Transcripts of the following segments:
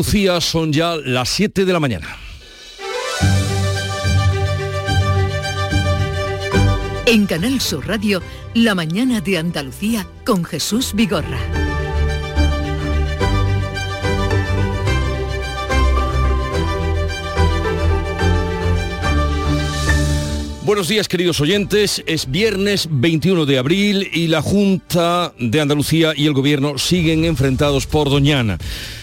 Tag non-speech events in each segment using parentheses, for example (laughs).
Lucía son ya las 7 de la mañana. En Canal Sur Radio, La mañana de Andalucía con Jesús Vigorra. Buenos días queridos oyentes, es viernes 21 de abril y la Junta de Andalucía y el Gobierno siguen enfrentados por Doñana.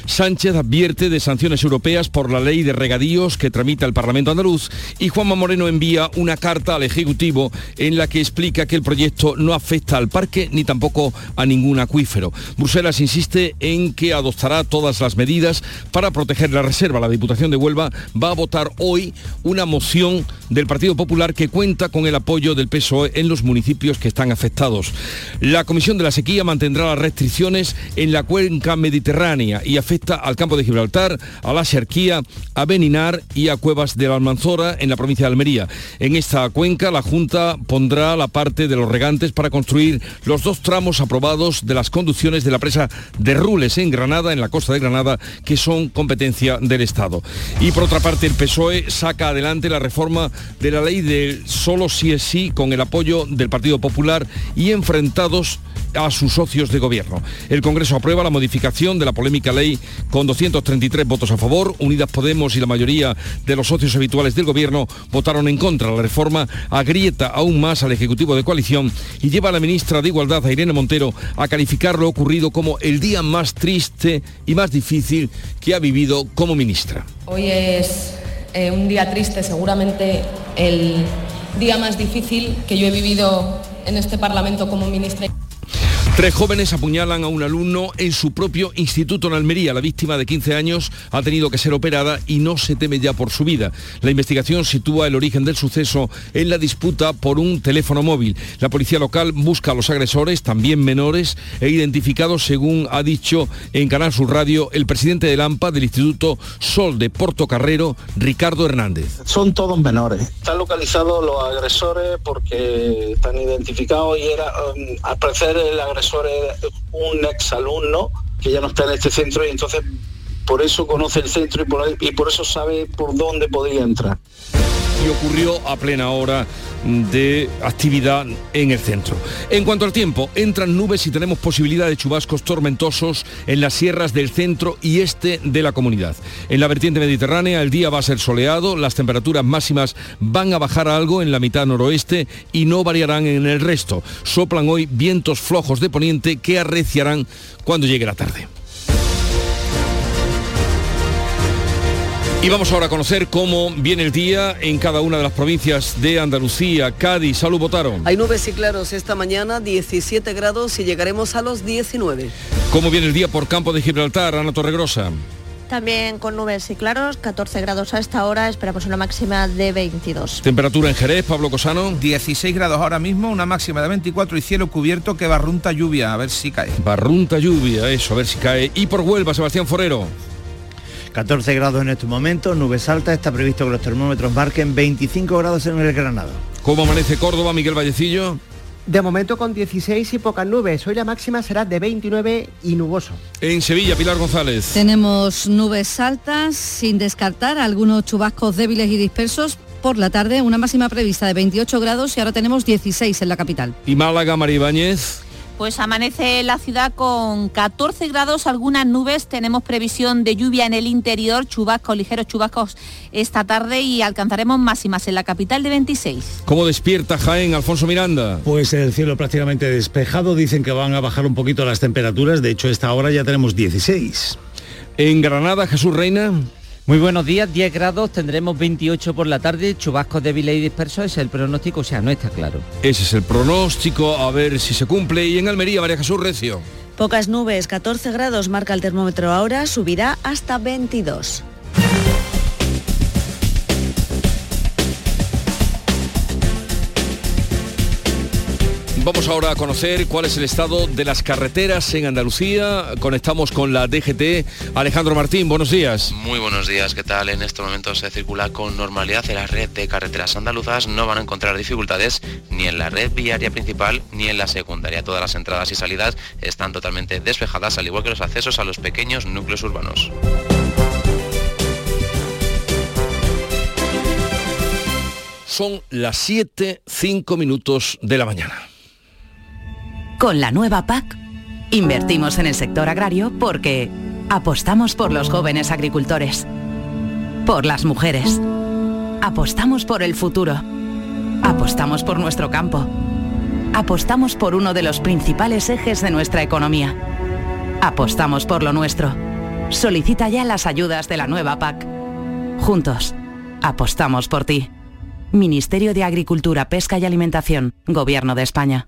Sánchez advierte de sanciones europeas por la ley de regadíos que tramita el Parlamento andaluz y Juanma Moreno envía una carta al Ejecutivo en la que explica que el proyecto no afecta al parque ni tampoco a ningún acuífero. Bruselas insiste en que adoptará todas las medidas para proteger la reserva. La Diputación de Huelva va a votar hoy una moción del Partido Popular que cuenta con el apoyo del PSOE en los municipios que están afectados. La Comisión de la Sequía mantendrá las restricciones en la cuenca mediterránea y afecta al campo de Gibraltar, a la Xerquía, a Beninar y a Cuevas de la Almanzora en la provincia de Almería. En esta cuenca la Junta pondrá la parte de los regantes para construir los dos tramos aprobados de las conducciones de la presa de Rules en Granada, en la costa de Granada, que son competencia del Estado. Y por otra parte el PSOE saca adelante la reforma de la ley del solo sí es sí con el apoyo del Partido Popular y enfrentados a sus socios de gobierno. El Congreso aprueba la modificación de la polémica ley con 233 votos a favor. Unidas Podemos y la mayoría de los socios habituales del gobierno votaron en contra. La reforma agrieta aún más al Ejecutivo de coalición y lleva a la ministra de Igualdad, a Irene Montero, a calificar lo ocurrido como el día más triste y más difícil que ha vivido como ministra. Hoy es eh, un día triste, seguramente el día más difícil que yo he vivido en este Parlamento como ministra. Tres jóvenes apuñalan a un alumno en su propio instituto en Almería. La víctima de 15 años ha tenido que ser operada y no se teme ya por su vida. La investigación sitúa el origen del suceso en la disputa por un teléfono móvil. La policía local busca a los agresores, también menores, e identificados según ha dicho en Canal Sur Radio el presidente del AMPA del Instituto Sol de Portocarrero, Ricardo Hernández. Son todos menores. Están localizados los agresores porque están identificados y era, um, al parecer el agresor un ex alumno que ya no está en este centro y entonces por eso conoce el centro y por, y por eso sabe por dónde podría entrar. Ocurrió a plena hora de actividad en el centro. En cuanto al tiempo, entran nubes y tenemos posibilidad de chubascos tormentosos en las sierras del centro y este de la comunidad. En la vertiente mediterránea el día va a ser soleado, las temperaturas máximas van a bajar algo en la mitad noroeste y no variarán en el resto. Soplan hoy vientos flojos de poniente que arreciarán cuando llegue la tarde. Y vamos ahora a conocer cómo viene el día en cada una de las provincias de Andalucía, Cádiz, Salud Votaron. Hay nubes y claros esta mañana, 17 grados y llegaremos a los 19. ¿Cómo viene el día por campo de Gibraltar, Ana Torregrosa? También con nubes y claros, 14 grados a esta hora, esperamos una máxima de 22. Temperatura en Jerez, Pablo Cosano. 16 grados ahora mismo, una máxima de 24 y cielo cubierto que barrunta lluvia, a ver si cae. Barrunta lluvia, eso, a ver si cae. Y por Huelva, Sebastián Forero. 14 grados en estos momentos, nubes altas, está previsto que los termómetros marquen 25 grados en el Granado. ¿Cómo amanece Córdoba, Miguel Vallecillo? De momento con 16 y pocas nubes. Hoy la máxima será de 29 y nuboso. En Sevilla, Pilar González. Tenemos nubes altas, sin descartar algunos chubascos débiles y dispersos. Por la tarde, una máxima prevista de 28 grados y ahora tenemos 16 en la capital. ¿Y Málaga, María Ibáñez? Pues amanece la ciudad con 14 grados, algunas nubes, tenemos previsión de lluvia en el interior, chubascos, ligeros chubascos esta tarde y alcanzaremos máximas en la capital de 26. ¿Cómo despierta Jaén, Alfonso Miranda? Pues el cielo prácticamente despejado, dicen que van a bajar un poquito las temperaturas, de hecho esta hora ya tenemos 16. En Granada, Jesús Reina. Muy buenos días, 10 grados, tendremos 28 por la tarde, chubascos débiles y dispersos, es el pronóstico, o sea, no está claro. Ese es el pronóstico, a ver si se cumple. Y en Almería, María Jesús Recio. Pocas nubes, 14 grados marca el termómetro ahora, subirá hasta 22. Vamos ahora a conocer cuál es el estado de las carreteras en Andalucía. Conectamos con la DGT. Alejandro Martín, buenos días. Muy buenos días, ¿qué tal? En este momento se circula con normalidad en la red de carreteras andaluzas. No van a encontrar dificultades ni en la red viaria principal ni en la secundaria. Todas las entradas y salidas están totalmente despejadas, al igual que los accesos a los pequeños núcleos urbanos. Son las 7, 5 minutos de la mañana. Con la nueva PAC, invertimos en el sector agrario porque apostamos por los jóvenes agricultores, por las mujeres, apostamos por el futuro, apostamos por nuestro campo, apostamos por uno de los principales ejes de nuestra economía, apostamos por lo nuestro. Solicita ya las ayudas de la nueva PAC. Juntos, apostamos por ti. Ministerio de Agricultura, Pesca y Alimentación, Gobierno de España.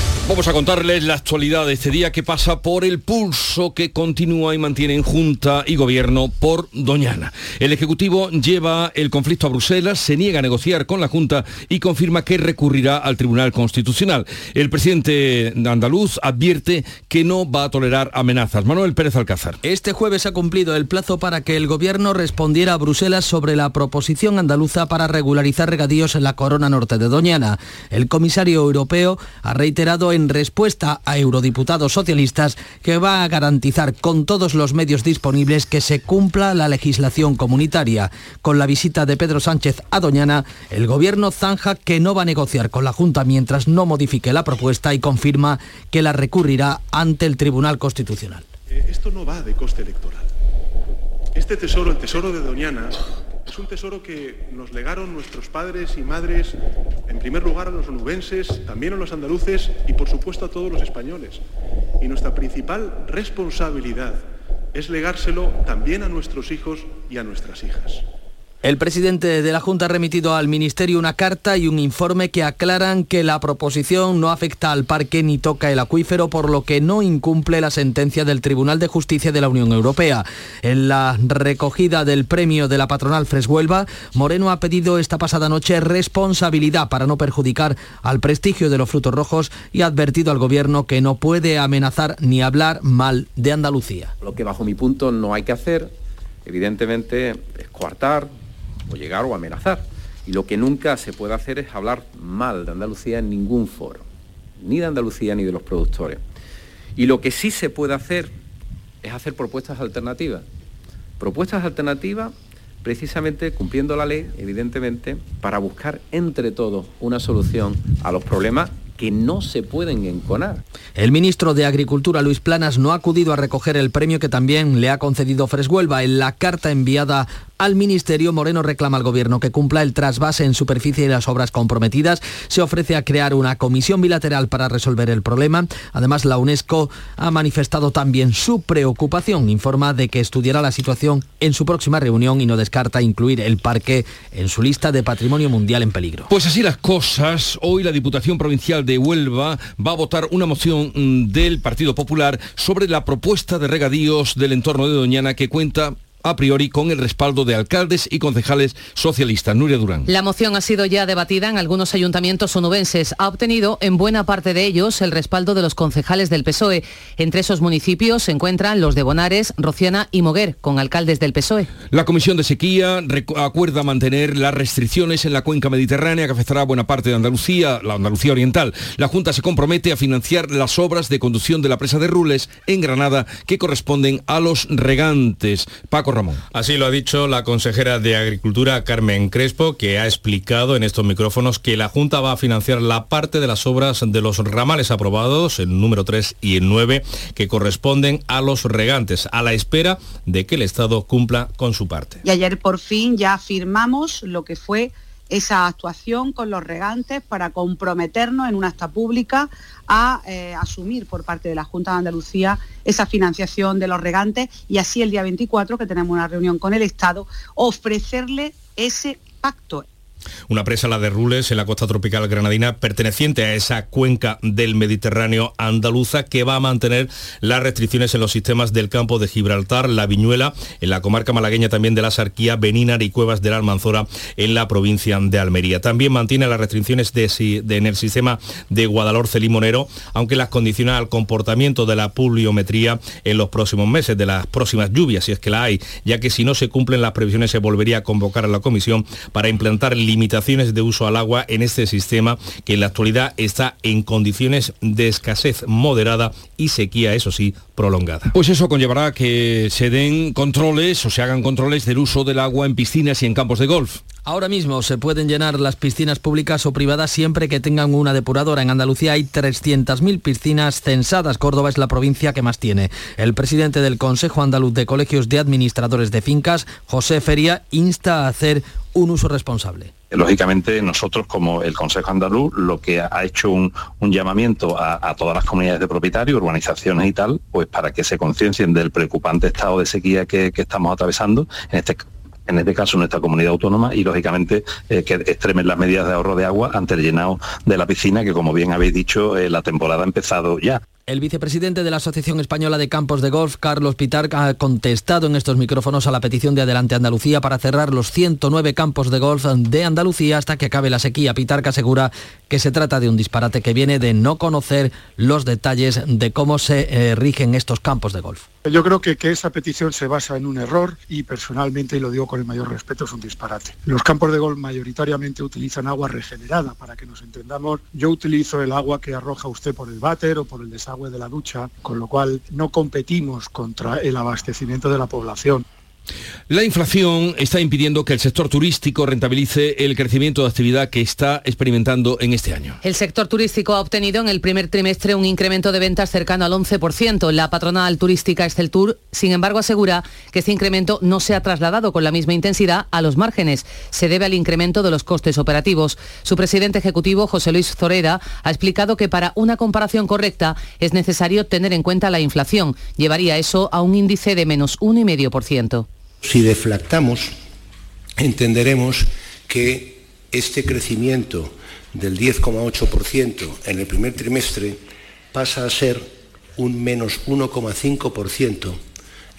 Vamos a contarles la actualidad de este día que pasa por el pulso que continúa y mantiene en Junta y Gobierno por Doñana. El Ejecutivo lleva el conflicto a Bruselas, se niega a negociar con la Junta y confirma que recurrirá al Tribunal Constitucional. El presidente andaluz advierte que no va a tolerar amenazas. Manuel Pérez Alcázar. Este jueves ha cumplido el plazo para que el Gobierno respondiera a Bruselas sobre la proposición andaluza para regularizar regadíos en la corona norte de Doñana. El comisario europeo ha reiterado en respuesta a eurodiputados socialistas que va a garantizar con todos los medios disponibles que se cumpla la legislación comunitaria. Con la visita de Pedro Sánchez a Doñana, el gobierno zanja que no va a negociar con la Junta mientras no modifique la propuesta y confirma que la recurrirá ante el Tribunal Constitucional. Eh, esto no va de coste electoral. Este tesoro, el tesoro de Doñana, es un tesoro que nos legaron nuestros padres y madres, en primer lugar a los onubenses, también a los andaluces y por supuesto a todos los españoles. Y nuestra principal responsabilidad es legárselo también a nuestros hijos y a nuestras hijas. El presidente de la Junta ha remitido al Ministerio una carta y un informe que aclaran que la proposición no afecta al parque ni toca el acuífero, por lo que no incumple la sentencia del Tribunal de Justicia de la Unión Europea. En la recogida del premio de la patronal Freshuelva, Moreno ha pedido esta pasada noche responsabilidad para no perjudicar al prestigio de los frutos rojos y ha advertido al Gobierno que no puede amenazar ni hablar mal de Andalucía. Lo que bajo mi punto no hay que hacer, evidentemente, es coartar, o llegar o amenazar. Y lo que nunca se puede hacer es hablar mal de Andalucía en ningún foro, ni de Andalucía ni de los productores. Y lo que sí se puede hacer es hacer propuestas alternativas. Propuestas alternativas precisamente cumpliendo la ley, evidentemente, para buscar entre todos una solución a los problemas que no se pueden enconar. El ministro de Agricultura, Luis Planas, no ha acudido a recoger el premio que también le ha concedido Freshuelva. En la carta enviada al Ministerio, Moreno reclama al Gobierno que cumpla el trasvase en superficie y las obras comprometidas. Se ofrece a crear una comisión bilateral para resolver el problema. Además, la UNESCO ha manifestado también su preocupación. Informa de que estudiará la situación en su próxima reunión y no descarta incluir el parque en su lista de patrimonio mundial en peligro. Pues así las cosas. Hoy la Diputación Provincial de Huelva va a votar una moción mm, del Partido Popular sobre la propuesta de regadíos del entorno de Doñana que cuenta a priori con el respaldo de alcaldes y concejales socialistas. Nuria Durán. La moción ha sido ya debatida en algunos ayuntamientos onubenses. Ha obtenido en buena parte de ellos el respaldo de los concejales del PSOE. Entre esos municipios se encuentran los de Bonares, Rociana y Moguer, con alcaldes del PSOE. La Comisión de Sequía acuerda mantener las restricciones en la cuenca mediterránea que afectará a buena parte de Andalucía, la Andalucía Oriental. La Junta se compromete a financiar las obras de conducción de la presa de Rules en Granada que corresponden a los regantes. Paco Ramón. Así lo ha dicho la consejera de Agricultura Carmen Crespo, que ha explicado en estos micrófonos que la Junta va a financiar la parte de las obras de los ramales aprobados, el número 3 y el 9, que corresponden a los regantes, a la espera de que el Estado cumpla con su parte. Y ayer por fin ya firmamos lo que fue esa actuación con los regantes para comprometernos en una acta pública a eh, asumir por parte de la Junta de Andalucía esa financiación de los regantes y así el día 24, que tenemos una reunión con el Estado, ofrecerle ese pacto Una presa, la de Rules, en la costa tropical granadina, perteneciente a esa cuenca del Mediterráneo andaluza, que va a mantener las restricciones en los sistemas del campo de Gibraltar, la Viñuela, en la comarca malagueña también de la Sarquía, Benínar y Cuevas de la Almanzora, en la provincia de Almería. También mantiene las restricciones de, en el sistema de Guadalhorce Limonero, aunque las condiciona al comportamiento de la pluviometría en los próximos meses, de las próximas lluvias, si es que la hay, ya que si no se cumplen las previsiones se volvería a convocar a la comisión para implantar limitaciones de uso al agua en este sistema que en la actualidad está en condiciones de escasez moderada y sequía, eso sí, prolongada. Pues eso conllevará que se den controles o se hagan controles del uso del agua en piscinas y en campos de golf. Ahora mismo se pueden llenar las piscinas públicas o privadas siempre que tengan una depuradora. En Andalucía hay 300.000 piscinas censadas. Córdoba es la provincia que más tiene. El presidente del Consejo Andaluz de Colegios de Administradores de Fincas, José Feria, insta a hacer un uso responsable. Lógicamente nosotros como el Consejo Andaluz lo que ha hecho un, llamamiento a, todas las comunidades de propietarios, urbanizaciones y tal, pues para que se conciencien del preocupante estado de sequía que, estamos atravesando, en este en este caso nuestra comunidad autónoma, y lógicamente eh, que extremen las medidas de ahorro de agua ante el llenado de la piscina, que como bien habéis dicho, eh, la temporada ha empezado ya. El vicepresidente de la Asociación Española de Campos de Golf, Carlos Pitar, ha contestado en estos micrófonos a la petición de Adelante Andalucía para cerrar los 109 campos de golf de Andalucía hasta que acabe la sequía. Pitar asegura que se trata de un disparate que viene de no conocer los detalles de cómo se eh, rigen estos campos de golf. Yo creo que, que esa petición se basa en un error y personalmente, y lo digo con el mayor respeto, es un disparate. Los campos de golf mayoritariamente utilizan agua regenerada, para que nos entendamos. Yo utilizo el agua que arroja usted por el váter o por el desagüe de la ducha, con lo cual no competimos contra el abastecimiento de la población. La inflación está impidiendo que el sector turístico rentabilice el crecimiento de actividad que está experimentando en este año. El sector turístico ha obtenido en el primer trimestre un incremento de ventas cercano al 11%. La patronal turística Esteltur, sin embargo, asegura que este incremento no se ha trasladado con la misma intensidad a los márgenes. Se debe al incremento de los costes operativos. Su presidente ejecutivo, José Luis Zoreda, ha explicado que para una comparación correcta es necesario tener en cuenta la inflación. Llevaría eso a un índice de menos 1,5%. Si deflactamos, entenderemos que este crecimiento del 10,8% en el primer trimestre pasa a ser un menos 1,5%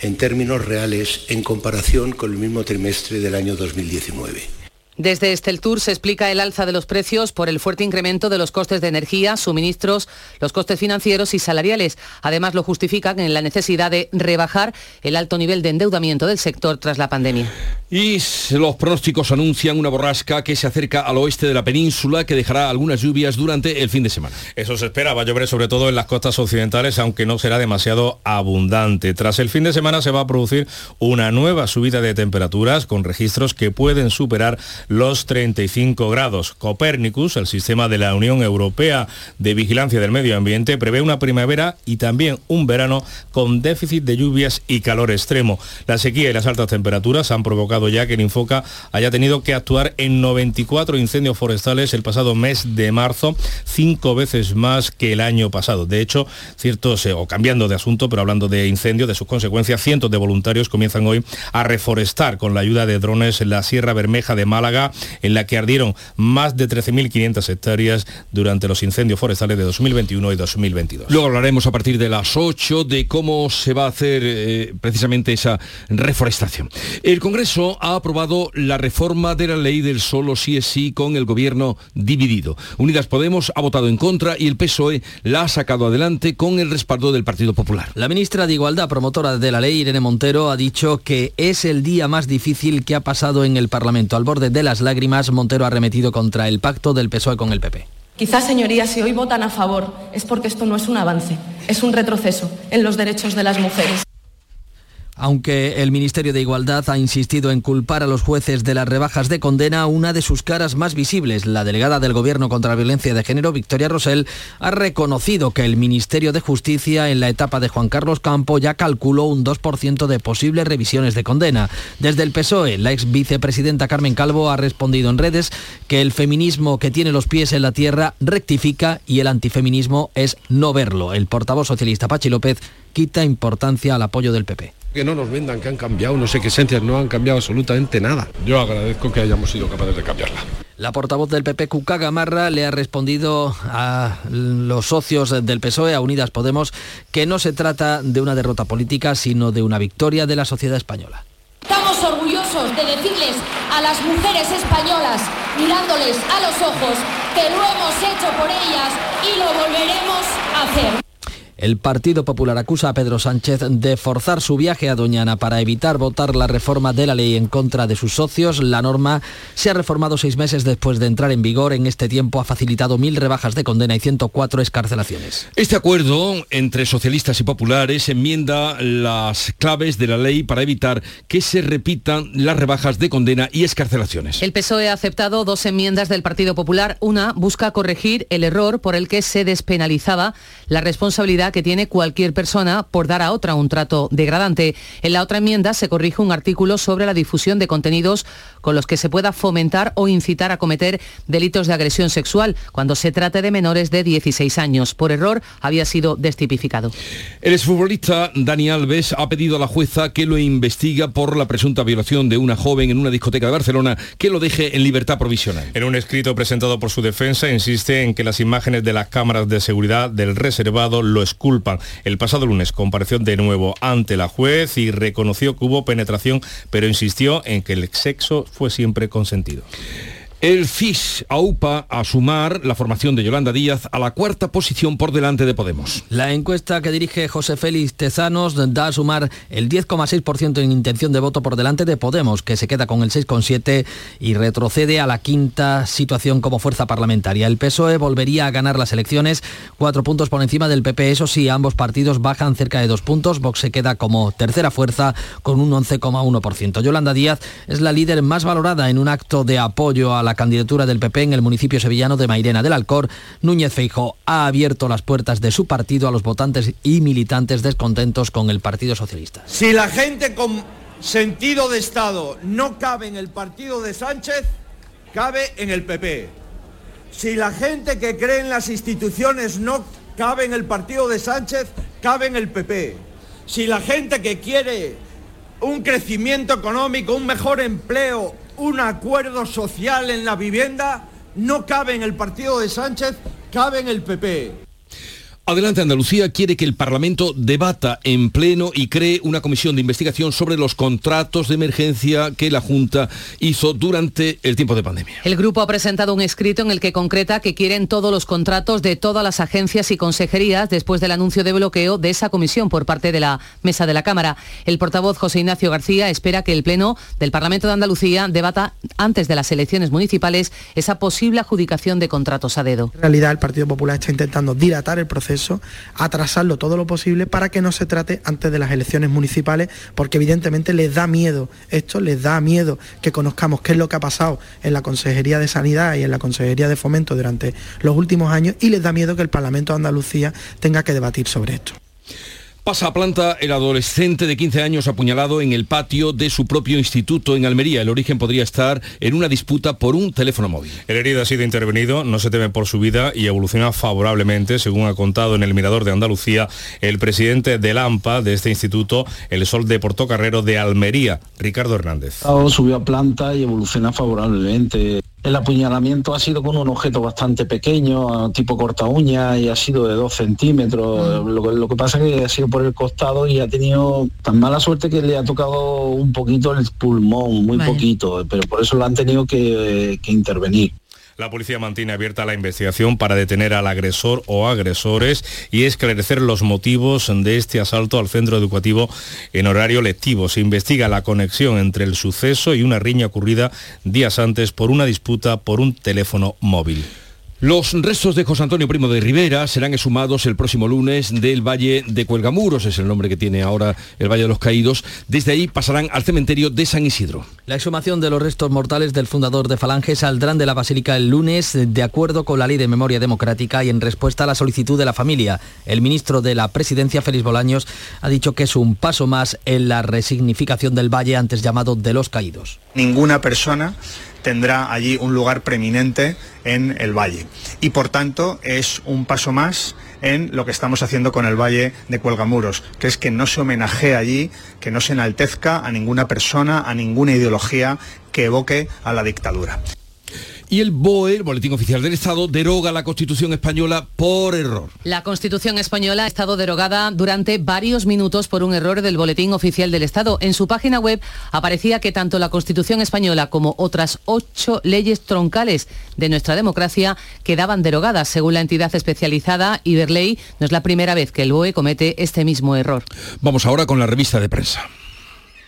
en términos reales en comparación con el mismo trimestre del año 2019. Desde Esteltur se explica el alza de los precios por el fuerte incremento de los costes de energía, suministros, los costes financieros y salariales. Además, lo justifican en la necesidad de rebajar el alto nivel de endeudamiento del sector tras la pandemia. Y los pronósticos anuncian una borrasca que se acerca al oeste de la península que dejará algunas lluvias durante el fin de semana. Eso se espera, va a llover sobre todo en las costas occidentales, aunque no será demasiado abundante. Tras el fin de semana se va a producir una nueva subida de temperaturas con registros que pueden superar los 35 grados. Copernicus, el sistema de la Unión Europea de Vigilancia del Medio Ambiente, prevé una primavera y también un verano con déficit de lluvias y calor extremo. La sequía y las altas temperaturas han provocado ya que el Infoca haya tenido que actuar en 94 incendios forestales el pasado mes de marzo, cinco veces más que el año pasado. De hecho, ciertos, eh, o cambiando de asunto, pero hablando de incendios, de sus consecuencias, cientos de voluntarios comienzan hoy a reforestar con la ayuda de drones en la Sierra Bermeja de Málaga en la que ardieron más de 13.500 hectáreas durante los incendios forestales de 2021 y 2022. Luego hablaremos a partir de las 8 de cómo se va a hacer eh, precisamente esa reforestación. El Congreso ha aprobado la reforma de la ley del solo sí es sí con el gobierno dividido. Unidas Podemos ha votado en contra y el PSOE la ha sacado adelante con el respaldo del Partido Popular. La ministra de Igualdad, promotora de la ley, Irene Montero, ha dicho que es el día más difícil que ha pasado en el Parlamento, al borde de la las lágrimas, Montero ha remetido contra el pacto del PSOE con el PP. Quizás, señorías, si hoy votan a favor es porque esto no es un avance, es un retroceso en los derechos de las mujeres. Aunque el Ministerio de Igualdad ha insistido en culpar a los jueces de las rebajas de condena, una de sus caras más visibles, la delegada del Gobierno contra la Violencia de Género, Victoria Rosell, ha reconocido que el Ministerio de Justicia en la etapa de Juan Carlos Campo ya calculó un 2% de posibles revisiones de condena. Desde el PSOE, la ex vicepresidenta Carmen Calvo ha respondido en redes que el feminismo que tiene los pies en la tierra rectifica y el antifeminismo es no verlo. El portavoz socialista Pachi López quita importancia al apoyo del PP. Que no nos vendan que han cambiado, no sé qué esencias, no han cambiado absolutamente nada. Yo agradezco que hayamos sido capaces de cambiarla. La portavoz del PP, Cuca Gamarra, le ha respondido a los socios del PSOE, a Unidas Podemos, que no se trata de una derrota política, sino de una victoria de la sociedad española. Estamos orgullosos de decirles a las mujeres españolas, mirándoles a los ojos, que lo hemos hecho por ellas y lo volveremos a hacer. El Partido Popular acusa a Pedro Sánchez de forzar su viaje a Doñana para evitar votar la reforma de la ley en contra de sus socios. La norma se ha reformado seis meses después de entrar en vigor. En este tiempo ha facilitado mil rebajas de condena y 104 escarcelaciones. Este acuerdo entre socialistas y populares enmienda las claves de la ley para evitar que se repitan las rebajas de condena y escarcelaciones. El PSOE ha aceptado dos enmiendas del Partido Popular. Una busca corregir el error por el que se despenalizaba la responsabilidad que tiene cualquier persona por dar a otra un trato degradante. En la otra enmienda se corrige un artículo sobre la difusión de contenidos con los que se pueda fomentar o incitar a cometer delitos de agresión sexual cuando se trate de menores de 16 años. Por error había sido destipificado. El exfutbolista Dani Alves ha pedido a la jueza que lo investiga por la presunta violación de una joven en una discoteca de Barcelona que lo deje en libertad provisional. En un escrito presentado por su defensa insiste en que las imágenes de las cámaras de seguridad del reservado lo culpan. El pasado lunes compareció de nuevo ante la juez y reconoció que hubo penetración, pero insistió en que el sexo fue siempre consentido. El FIS aupa a sumar la formación de Yolanda Díaz a la cuarta posición por delante de Podemos. La encuesta que dirige José Félix Tezanos da a sumar el 10,6% en intención de voto por delante de Podemos, que se queda con el 6,7% y retrocede a la quinta situación como fuerza parlamentaria. El PSOE volvería a ganar las elecciones, cuatro puntos por encima del PP. Eso sí, ambos partidos bajan cerca de dos puntos. Vox se queda como tercera fuerza con un 11,1%. Yolanda Díaz es la líder más valorada en un acto de apoyo a la candidatura del PP en el municipio sevillano de Mairena del Alcor, Núñez Feijo ha abierto las puertas de su partido a los votantes y militantes descontentos con el Partido Socialista. Si la gente con sentido de Estado no cabe en el partido de Sánchez, cabe en el PP. Si la gente que cree en las instituciones no cabe en el partido de Sánchez, cabe en el PP. Si la gente que quiere un crecimiento económico, un mejor empleo, un acuerdo social en la vivienda no cabe en el partido de Sánchez, cabe en el PP. Adelante Andalucía quiere que el Parlamento debata en pleno y cree una comisión de investigación sobre los contratos de emergencia que la Junta hizo durante el tiempo de pandemia. El grupo ha presentado un escrito en el que concreta que quieren todos los contratos de todas las agencias y consejerías después del anuncio de bloqueo de esa comisión por parte de la mesa de la Cámara. El portavoz José Ignacio García espera que el Pleno del Parlamento de Andalucía debata antes de las elecciones municipales esa posible adjudicación de contratos a dedo. En realidad el Partido Popular está intentando dilatar el proceso atrasarlo todo lo posible para que no se trate antes de las elecciones municipales, porque evidentemente les da miedo esto, les da miedo que conozcamos qué es lo que ha pasado en la Consejería de Sanidad y en la Consejería de Fomento durante los últimos años y les da miedo que el Parlamento de Andalucía tenga que debatir sobre esto. Pasa a planta el adolescente de 15 años apuñalado en el patio de su propio instituto en Almería. El origen podría estar en una disputa por un teléfono móvil. El herido ha sido intervenido, no se teme por su vida y evoluciona favorablemente, según ha contado en el Mirador de Andalucía el presidente del AMPA de este instituto, el Sol de Portocarrero de Almería, Ricardo Hernández. Subió a planta y evoluciona favorablemente. El apuñalamiento ha sido con un objeto bastante pequeño, tipo corta uña, y ha sido de dos centímetros. Lo, lo, que pasa es que ha sido por el costado y ha tenido tan mala suerte que le ha tocado un poquito el pulmón, muy vale. poquito, pero por eso lo han tenido que, que intervenir. La policía mantiene abierta la investigación para detener al agresor o agresores y esclarecer los motivos de este asalto al centro educativo en horario lectivo. Se investiga la conexión entre el suceso y una riña ocurrida días antes por una disputa por un teléfono móvil. Los restos de José Antonio Primo de Rivera serán exhumados el próximo lunes del Valle de Cuelgamuros, es el nombre que tiene ahora el Valle de los Caídos. Desde ahí pasarán al cementerio de San Isidro. La exhumación de los restos mortales del fundador de Falange saldrán de la Basílica el lunes de acuerdo con la Ley de Memoria Democrática y en respuesta a la solicitud de la familia. El ministro de la Presidencia, Félix Bolaños, ha dicho que es un paso más en la resignificación del Valle antes llamado de los Caídos. Ninguna persona tendrá allí un lugar preeminente en el valle. Y por tanto es un paso más en lo que estamos haciendo con el Valle de Cuelgamuros, que es que no se homenajee allí, que no se enaltezca a ninguna persona, a ninguna ideología que evoque a la dictadura. Y el BOE, el Boletín Oficial del Estado, deroga la Constitución española por error. La Constitución española ha estado derogada durante varios minutos por un error del Boletín Oficial del Estado. En su página web aparecía que tanto la Constitución española como otras ocho leyes troncales de nuestra democracia quedaban derogadas. Según la entidad especializada Iberley, no es la primera vez que el BOE comete este mismo error. Vamos ahora con la revista de prensa.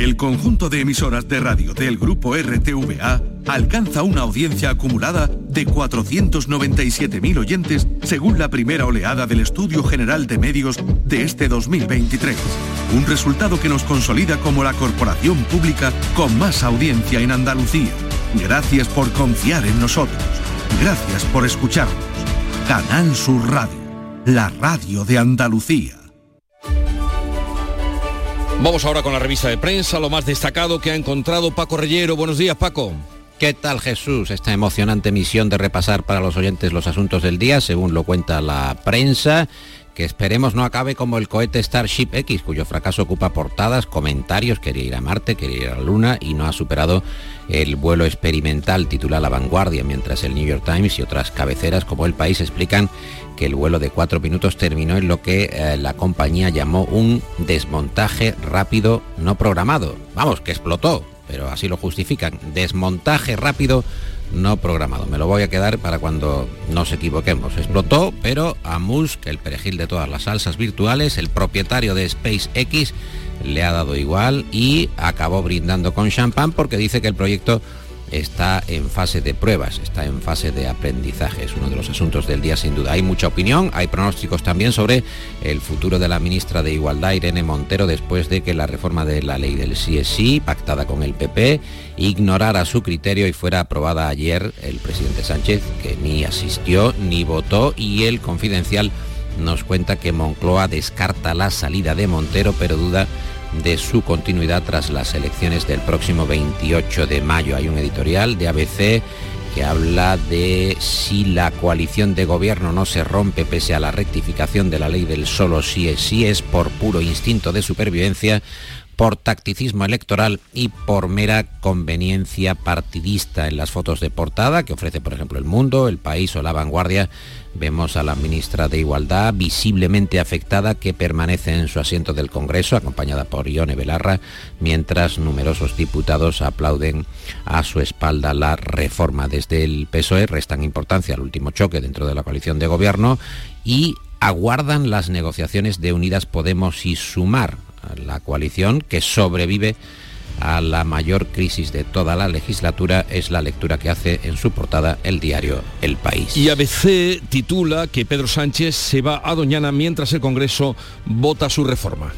El conjunto de emisoras de radio del grupo RTVA alcanza una audiencia acumulada de 497.000 oyentes según la primera oleada del Estudio General de Medios de este 2023. Un resultado que nos consolida como la corporación pública con más audiencia en Andalucía. Gracias por confiar en nosotros. Gracias por escucharnos. Canal Sur Radio, la radio de Andalucía. Vamos ahora con la revista de prensa, lo más destacado que ha encontrado Paco Reyero. Buenos días, Paco. ¿Qué tal Jesús? Esta emocionante misión de repasar para los oyentes los asuntos del día, según lo cuenta la prensa, que esperemos no acabe como el cohete Starship X, cuyo fracaso ocupa portadas, comentarios, quería ir a Marte, quería ir a la Luna y no ha superado el vuelo experimental, titula La Vanguardia, mientras el New York Times y otras cabeceras como El País explican que el vuelo de cuatro minutos terminó en lo que eh, la compañía llamó un desmontaje rápido no programado. Vamos, que explotó, pero así lo justifican. Desmontaje rápido no programado. Me lo voy a quedar para cuando nos equivoquemos. Explotó, pero a Musk, el perejil de todas las salsas virtuales, el propietario de SpaceX, le ha dado igual y acabó brindando con champán porque dice que el proyecto está en fase de pruebas, está en fase de aprendizaje. Es uno de los asuntos del día sin duda. Hay mucha opinión, hay pronósticos también sobre el futuro de la ministra de Igualdad, Irene Montero, después de que la reforma de la ley del CSI, pactada con el PP, ignorara su criterio y fuera aprobada ayer el presidente Sánchez, que ni asistió ni votó, y el confidencial nos cuenta que Moncloa descarta la salida de Montero, pero duda de su continuidad tras las elecciones del próximo 28 de mayo. Hay un editorial de ABC que habla de si la coalición de gobierno no se rompe pese a la rectificación de la ley del solo sí es sí es por puro instinto de supervivencia, por tacticismo electoral y por mera conveniencia partidista. En las fotos de portada que ofrece, por ejemplo, El Mundo, El País o La Vanguardia, vemos a la ministra de Igualdad visiblemente afectada que permanece en su asiento del Congreso, acompañada por Ione Belarra, mientras numerosos diputados aplauden a su espalda la reforma. Desde el PSOE restan importancia al último choque dentro de la coalición de gobierno y aguardan las negociaciones de Unidas Podemos y Sumar la coalición que sobrevive a la mayor crisis de toda la legislatura es la lectura que hace en su portada el diario El País. Y ABC titula que Pedro Sánchez se va a Doñana mientras el Congreso vota su reforma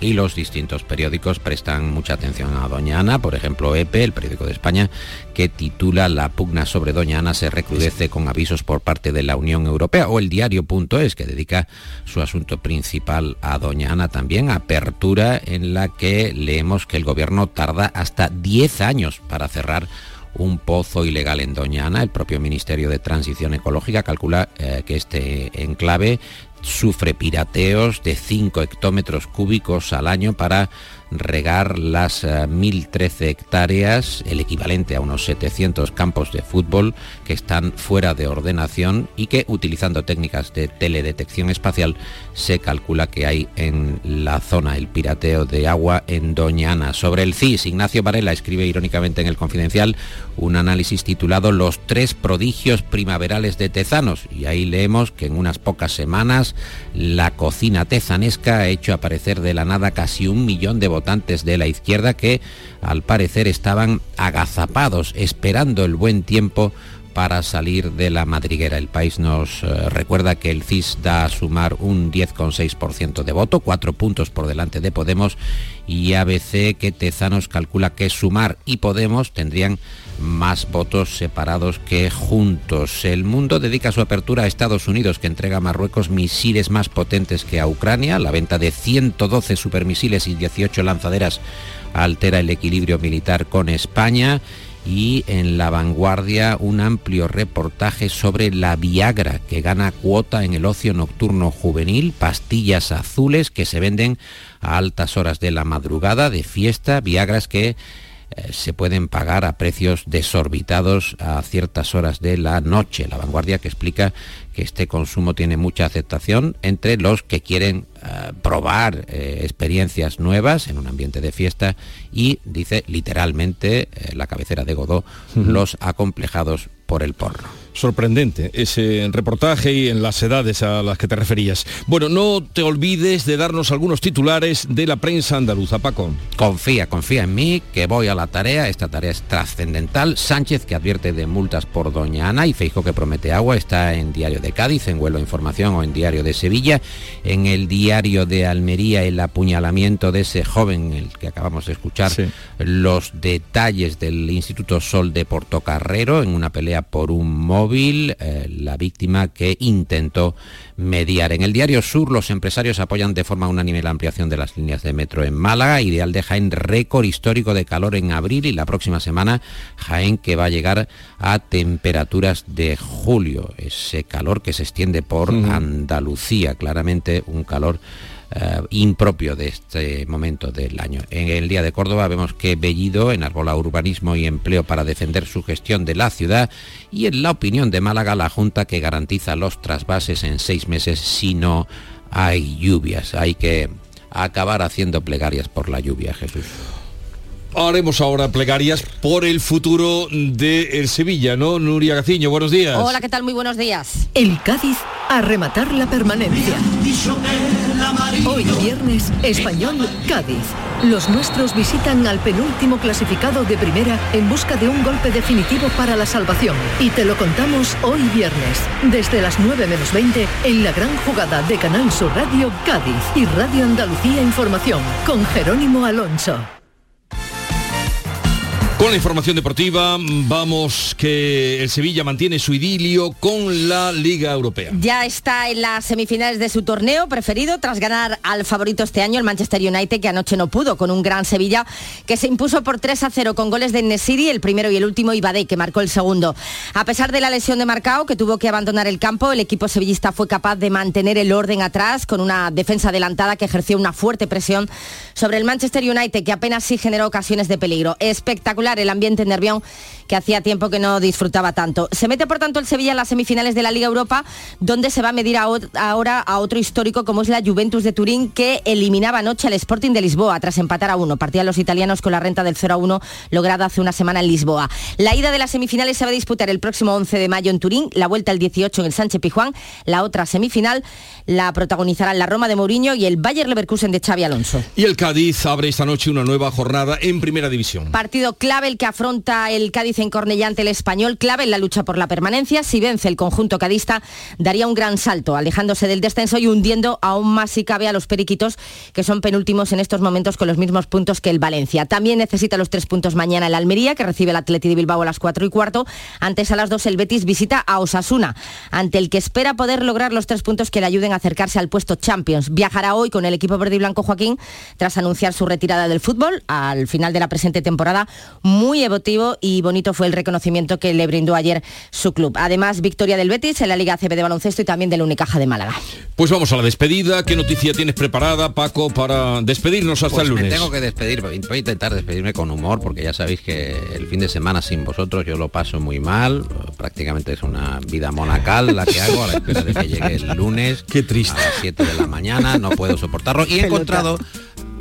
y los distintos periódicos prestan mucha atención a Doña Ana, por ejemplo EPE, el periódico de España, que titula La pugna sobre Doña Ana se recrudece con avisos por parte de la Unión Europea, o el diario.es, que dedica su asunto principal a Doña Ana también, apertura en la que leemos que el gobierno tarda hasta 10 años para cerrar un pozo ilegal en Doña Ana. El propio Ministerio de Transición Ecológica calcula eh, que este enclave sufre pirateos de 5 hectómetros cúbicos al año para regar las 1.013 eh, hectáreas, el equivalente a unos 700 campos de fútbol que están fuera de ordenación y que utilizando técnicas de teledetección espacial se calcula que hay en la zona el pirateo de agua en Doñana. Sobre el CIS, Ignacio Varela escribe irónicamente en el Confidencial un análisis titulado Los tres prodigios primaverales de Tezanos y ahí leemos que en unas pocas semanas la cocina tezanesca ha hecho aparecer de la nada casi un millón de votantes de la izquierda que al parecer estaban agazapados esperando el buen tiempo para salir de la madriguera. El país nos eh, recuerda que el CIS da a sumar un 10,6% de voto, cuatro puntos por delante de Podemos y ABC que Tezanos calcula que Sumar y Podemos tendrían más votos separados que juntos. El mundo dedica su apertura a Estados Unidos, que entrega a Marruecos misiles más potentes que a Ucrania. La venta de 112 supermisiles y 18 lanzaderas altera el equilibrio militar con España y en la vanguardia un amplio reportaje sobre la Viagra que gana cuota en el ocio nocturno juvenil, pastillas azules que se venden a altas horas de la madrugada de fiesta, Viagras que eh, se pueden pagar a precios desorbitados a ciertas horas de la noche. La vanguardia que explica que este consumo tiene mucha aceptación entre los que quieren eh, probar eh, experiencias nuevas en un ambiente de fiesta y dice literalmente la cabecera de Godó, los acomplejados por el porno sorprendente ese reportaje y en las edades a las que te referías. Bueno, no te olvides de darnos algunos titulares de la prensa andaluza, Paco. Confía, confía en mí, que voy a la tarea, esta tarea es trascendental. Sánchez que advierte de multas por Doña Ana y Feijo que promete agua, está en Diario de Cádiz, en Huelva Información o en Diario de Sevilla. En el Diario de Almería el apuñalamiento de ese joven, el que acabamos de escuchar, los detalles del Instituto Sol de Portocarrero en una pelea por un móvil eh, la víctima que intentó mediar. En el diario Sur los empresarios apoyan de forma unánime la ampliación de las líneas de metro en Málaga, ideal de Jaén récord histórico de calor en abril y la próxima semana Jaén que va a llegar a temperaturas de julio, ese calor que se extiende por Andalucía, claramente un calor eh, impropio de este momento del año. En el Día de Córdoba vemos que Bellido enarbola urbanismo y empleo para defender su gestión de la ciudad y en la opinión de Málaga la Junta que garantiza los trasvases en seis meses si no hay lluvias. Hay que acabar haciendo plegarias por la lluvia, Jesús. Haremos ahora plegarias por el futuro de el Sevilla, ¿no? Nuria Gaciño, buenos días. Hola, ¿qué tal? Muy buenos días. El Cádiz a rematar la permanencia. Hoy viernes, Español Cádiz. Los nuestros visitan al penúltimo clasificado de primera en busca de un golpe definitivo para la salvación. Y te lo contamos hoy viernes, desde las 9 menos 20, en la gran jugada de Canal Sur Radio Cádiz y Radio Andalucía Información, con Jerónimo Alonso. Con la información deportiva, vamos que el Sevilla mantiene su idilio con la Liga Europea. Ya está en las semifinales de su torneo preferido tras ganar al favorito este año el Manchester United que anoche no pudo con un gran Sevilla que se impuso por 3 a 0 con goles de Nesiri, el primero y el último y que marcó el segundo. A pesar de la lesión de Marcao que tuvo que abandonar el campo, el equipo sevillista fue capaz de mantener el orden atrás con una defensa adelantada que ejerció una fuerte presión sobre el Manchester United que apenas sí generó ocasiones de peligro. Espectacular el ambiente en Nervión que hacía tiempo que no disfrutaba tanto. Se mete por tanto el Sevilla en las semifinales de la Liga Europa, donde se va a medir ahora a otro histórico como es la Juventus de Turín, que eliminaba anoche al Sporting de Lisboa tras empatar a uno. Partían los italianos con la renta del 0 a 1 lograda hace una semana en Lisboa. La ida de las semifinales se va a disputar el próximo 11 de mayo en Turín, la vuelta el 18 en el Sánchez Pijuán, la otra semifinal la protagonizarán la Roma de Mourinho y el Bayer Leverkusen de Xavi Alonso. Cádiz abre esta noche una nueva jornada en Primera División. Partido clave el que afronta el Cádiz en Cornellante el español, clave en la lucha por la permanencia. Si vence el conjunto cadista, daría un gran salto, alejándose del descenso y hundiendo aún más si cabe a los periquitos, que son penúltimos en estos momentos con los mismos puntos que el Valencia. También necesita los tres puntos mañana el Almería, que recibe el Atleti de Bilbao a las cuatro y cuarto. Antes a las dos el Betis visita a Osasuna, ante el que espera poder lograr los tres puntos que le ayuden a acercarse al puesto Champions. Viajará hoy con el equipo verde y blanco Joaquín tras anunciar su retirada del fútbol al final de la presente temporada. Muy emotivo y bonito fue el reconocimiento que le brindó ayer su club. Además, victoria del Betis en la Liga CB de baloncesto y también del Unicaja de Málaga. Pues vamos a la despedida. ¿Qué noticia tienes preparada, Paco, para despedirnos hasta pues el lunes? Me tengo que despedir, voy a intentar despedirme con humor porque ya sabéis que el fin de semana sin vosotros yo lo paso muy mal. Prácticamente es una vida monacal la que hago a la espera de que llegue el lunes. (laughs) Qué triste. A las 7 de la mañana, no puedo soportarlo. Y he encontrado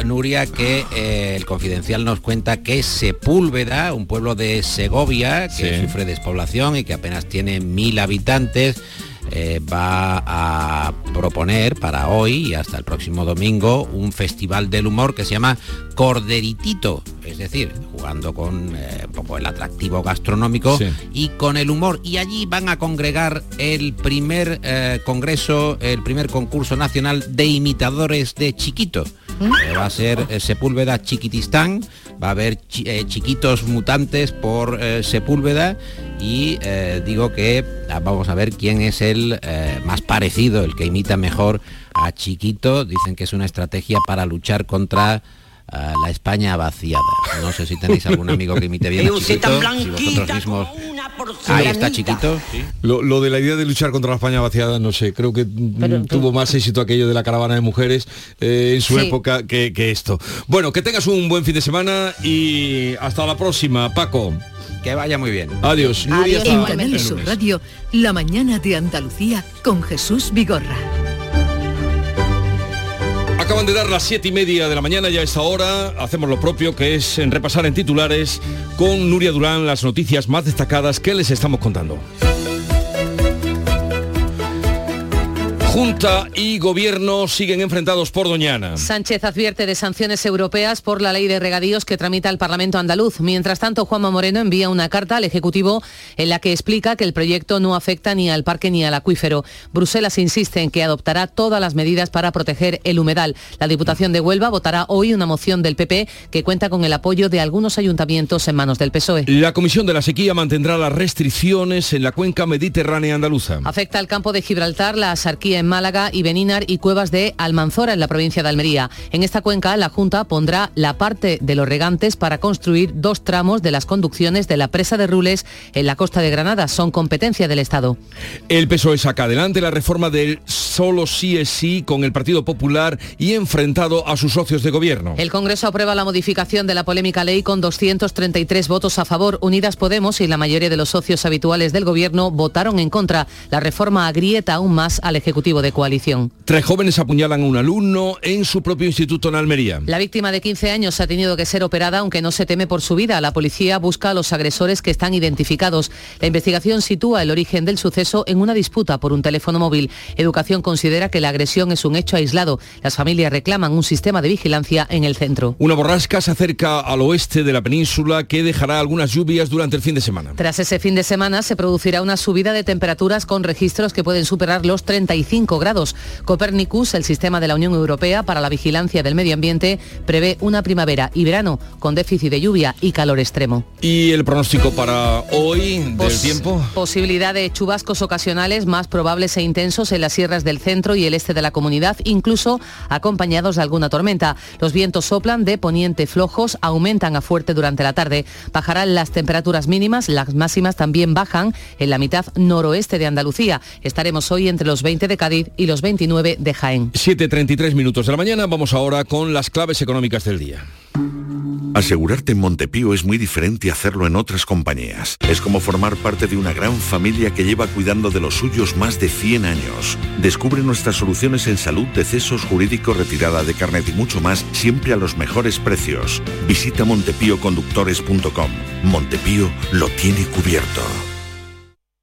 Nuria, que eh, el Confidencial nos cuenta que Sepúlveda, un pueblo de Segovia que sufre despoblación y que apenas tiene mil habitantes, eh, va a proponer para hoy y hasta el próximo domingo un festival del humor que se llama Corderitito, es decir, jugando con eh, un poco el atractivo gastronómico y con el humor. Y allí van a congregar el primer eh, congreso, el primer concurso nacional de imitadores de chiquito. va a ser Sepúlveda Chiquitistán, va a haber chiquitos mutantes por Sepúlveda y digo que ah, vamos a ver quién es el más parecido, el que imita mejor a Chiquito. Dicen que es una estrategia para luchar contra la España vaciada. No sé si tenéis algún amigo que imite bien a (laughs) Chiquito, si vosotros mismos... Ahí está Chiquito. Lo, de la idea de luchar contra la España vaciada, no sé, creo que tuvo más éxito aquello de la caravana de mujeres eh, en su época que, esto. Bueno, que tengas un buen fin de semana y hasta la próxima, Paco. Que vaya muy bien. Adiós. Adiós. En Canal Sur Radio, La Mañana de Andalucía con Jesús Vigorra. Acaban de dar las siete y media de la mañana, ya a esta hora hacemos lo propio, que es en repasar en titulares con Nuria Durán las noticias más destacadas que les estamos contando. Junta y Gobierno siguen enfrentados por Doñana. Sánchez advierte de sanciones europeas por la ley de regadíos que tramita el Parlamento andaluz. Mientras tanto, Juanma Moreno envía una carta al Ejecutivo en la que explica que el proyecto no afecta ni al parque ni al acuífero. Bruselas insiste en que adoptará todas las medidas para proteger el humedal. La Diputación de Huelva votará hoy una moción del PP que cuenta con el apoyo de algunos ayuntamientos en manos del PSOE. La Comisión de la Sequía mantendrá las restricciones en la cuenca mediterránea andaluza. Afecta al campo de Gibraltar la sarquía en Málaga y Beninar y cuevas de Almanzora en la provincia de Almería. En esta cuenca la Junta pondrá la parte de los regantes para construir dos tramos de las conducciones de la presa de Rules en la costa de Granada. Son competencia del Estado. El PSOE saca adelante la reforma del solo sí es sí con el Partido Popular y enfrentado a sus socios de gobierno. El Congreso aprueba la modificación de la polémica ley con 233 votos a favor. Unidas Podemos y la mayoría de los socios habituales del gobierno votaron en contra. La reforma agrieta aún más al Ejecutivo de coalición. Tres jóvenes apuñalan a un alumno en su propio instituto en Almería. La víctima de 15 años ha tenido que ser operada aunque no se teme por su vida. La policía busca a los agresores que están identificados. La investigación sitúa el origen del suceso en una disputa por un teléfono móvil. Educación considera que la agresión es un hecho aislado. Las familias reclaman un sistema de vigilancia en el centro. Una borrasca se acerca al oeste de la península que dejará algunas lluvias durante el fin de semana. Tras ese fin de semana se producirá una subida de temperaturas con registros que pueden superar los 35 grados. Copernicus, el sistema de la Unión Europea para la vigilancia del medio ambiente, prevé una primavera y verano con déficit de lluvia y calor extremo. ¿Y el pronóstico para hoy del tiempo? Posibilidad de chubascos ocasionales más probables e intensos en las sierras del centro y el este de la comunidad, incluso acompañados de alguna tormenta. Los vientos soplan de poniente flojos, aumentan a fuerte durante la tarde. Bajarán las temperaturas mínimas, las máximas también bajan en la mitad noroeste de Andalucía. Estaremos hoy entre los 20 de Cádiz y los 29 de Jaén. 7.33 minutos de la mañana, vamos ahora con las claves económicas del día. Asegurarte en Montepío es muy diferente a hacerlo en otras compañías. Es como formar parte de una gran familia que lleva cuidando de los suyos más de 100 años. Descubre nuestras soluciones en salud, decesos, jurídico, retirada de carnet y mucho más, siempre a los mejores precios. Visita montepíoconductores.com. Montepío lo tiene cubierto.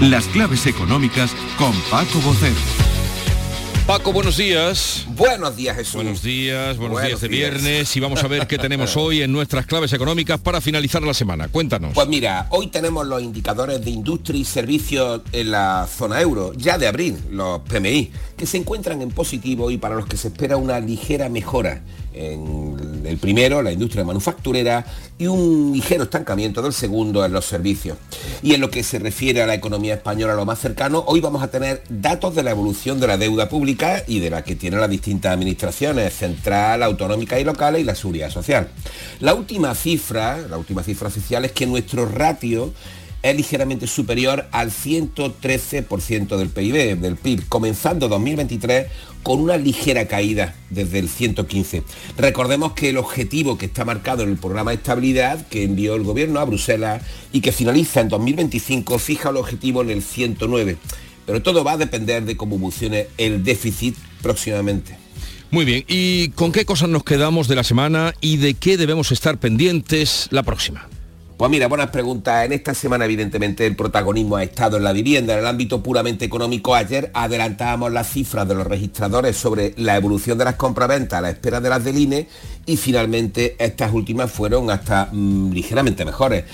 Las claves económicas con Paco Bocero. Paco, buenos días. Buenos días, Jesús. Buenos días, buenos, días de viernes y vamos a ver qué tenemos (laughs) hoy en nuestras claves económicas para finalizar la semana. Cuéntanos. Pues mira, hoy tenemos los indicadores de industria y servicios en la zona euro, ya de abril, los PMI, que se encuentran en positivo y para los que se espera una ligera mejora en el primero, la industria manufacturera, y un ligero estancamiento del segundo en los servicios. Y en lo que se refiere a la economía española, lo más cercano, hoy vamos a tener datos de la evolución de la deuda pública y de la que tienen las distintas administraciones, central, autonómica y locales y la seguridad social. La última cifra, la última cifra oficial es que nuestro ratio es ligeramente superior al 113% del PIB, del PIB, comenzando 2023 con una ligera caída desde el 115. Recordemos que el objetivo que está marcado en el programa de estabilidad que envió el gobierno a Bruselas y que finaliza en 2025 fija el objetivo en el 109. Pero todo va a depender de cómo evolucione el déficit próximamente. Muy bien, ¿y con qué cosas nos quedamos de la semana y de qué debemos estar pendientes la próxima? Pues mira, buenas preguntas. En esta semana, evidentemente, el protagonismo ha estado en la vivienda. En el ámbito puramente económico, ayer adelantábamos las cifras de los registradores sobre la evolución de las compraventas a la espera de las del INE y finalmente estas últimas fueron hasta mm, ligeramente mejores.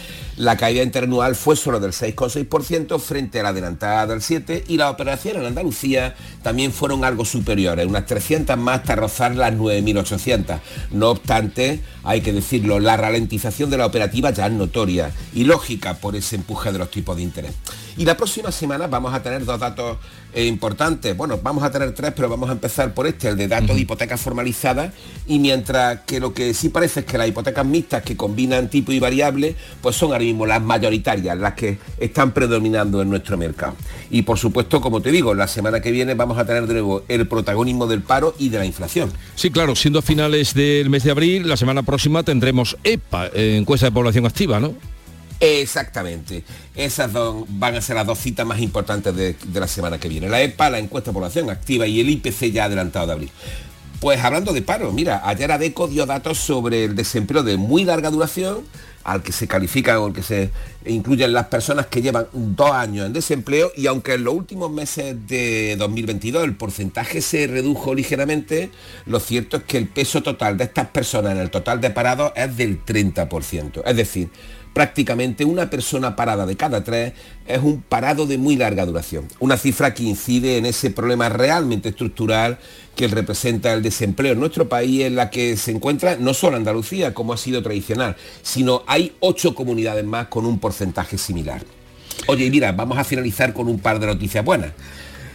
La caída interanual fue solo del 6,6% frente a la adelantada del 7% y las operaciones en Andalucía también fueron algo superiores, unas 300 más hasta rozar las 9.800. No obstante, hay que decirlo, la ralentización de la operativa ya es notoria y lógica por ese empuje de los tipos de interés. Y la próxima semana vamos a tener dos datos eh, importantes. Bueno, vamos a tener tres, pero vamos a empezar por este, el de datos de hipotecas formalizadas. Y mientras que lo que sí parece es que las hipotecas mixtas que combinan tipo y variable, pues son ahora mismo las mayoritarias, las que están predominando en nuestro mercado. Y por supuesto, como te digo, la semana que viene vamos a tener de nuevo el protagonismo del paro y de la inflación. Sí, claro, siendo a finales del mes de abril, la semana próxima tendremos EPA, eh, encuesta de población activa, ¿no? Exactamente. Esas van a ser las dos citas más importantes de, la semana que viene. La EPA, la encuesta de población activa y el IPC ya adelantado de abril. Pues hablando de paro, mira, ayer ADECO dio datos sobre el desempleo de muy larga duración, al que se califica o al que se incluyen las personas que llevan dos años en desempleo y aunque en los últimos meses de 2022 el porcentaje se redujo ligeramente, lo cierto es que el peso total de estas personas en el total de parados es del 30%. Es decir, prácticamente una persona parada de cada tres es un parado de muy larga duración. Una cifra que incide en ese problema realmente estructural que representa el desempleo en nuestro país, en la que se encuentra no solo Andalucía, como ha sido tradicional, sino hay ocho comunidades más con un porcentaje similar. Oye, mira, vamos a finalizar con un par de noticias buenas.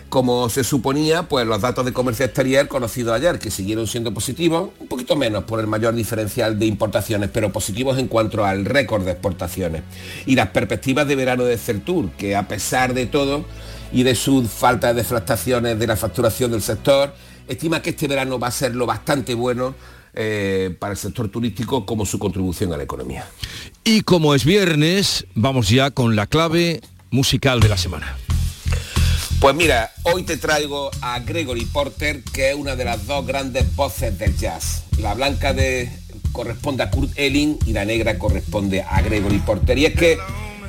Como se suponía, pues los datos de comercio exterior conocidos ayer, que siguieron siendo positivos, un poquito menos por el mayor diferencial de importaciones, pero positivos en cuanto al récord de exportaciones. Y las perspectivas de verano de Celtur, que a pesar de todo y de su falta de deflactaciones de la facturación del sector, estima que este verano va a ser lo bastante bueno eh, para el sector turístico como su contribución a la economía. Y como es viernes, vamos ya con la clave musical de la semana. Pues mira, hoy te traigo a Gregory Porter, que es una de las dos grandes voces del jazz. La blanca de, corresponde a Kurt Elling y la negra corresponde a Gregory Porter. Y es que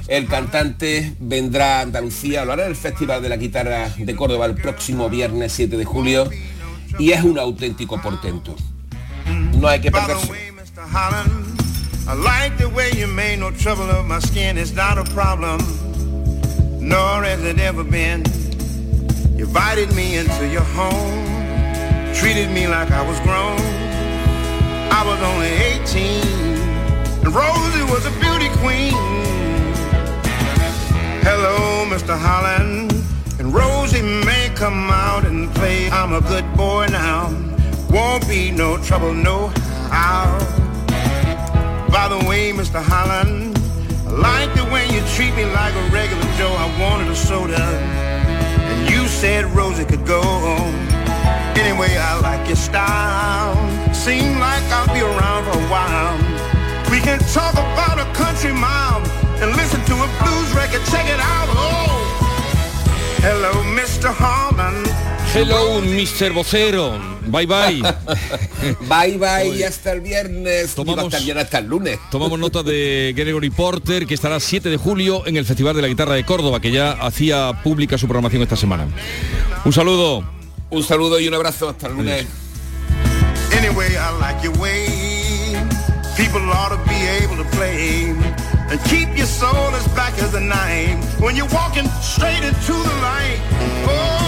el cantante vendrá a Andalucía, lo hará en el Festival de la Guitarra de Córdoba el próximo viernes 7 de julio y es un auténtico portento. No hay que perderse. Invited me into your home, treated me like I was grown. I was only 18, and Rosie was a beauty queen. Hello, Mr. Holland, and Rosie may come out and play. I'm a good boy now, won't be no trouble, no how. By the way, Mr. Holland, I like the way you treat me like a regular Joe. I wanted a soda said Rosie could go. Anyway, I like your style. Seem like I'll be around for a while. We can talk about a country mile and listen to a blues record. Check it out. Oh, hello, Mr. Harmon. Hello, Mr. Vocero. Bye bye. (laughs) bye bye y hasta el viernes. Tomamos, hasta el lunes. Tomamos nota de (laughs) Gregory Porter, que estará 7 de julio en el Festival de la Guitarra de Córdoba, que ya hacía pública su programación esta semana. Un saludo. Un saludo y un abrazo hasta el lunes. Anyway, I like your way. People ought to be able to play. And keep your soul as black as the night. When you're walking straight into the light. Oh, now.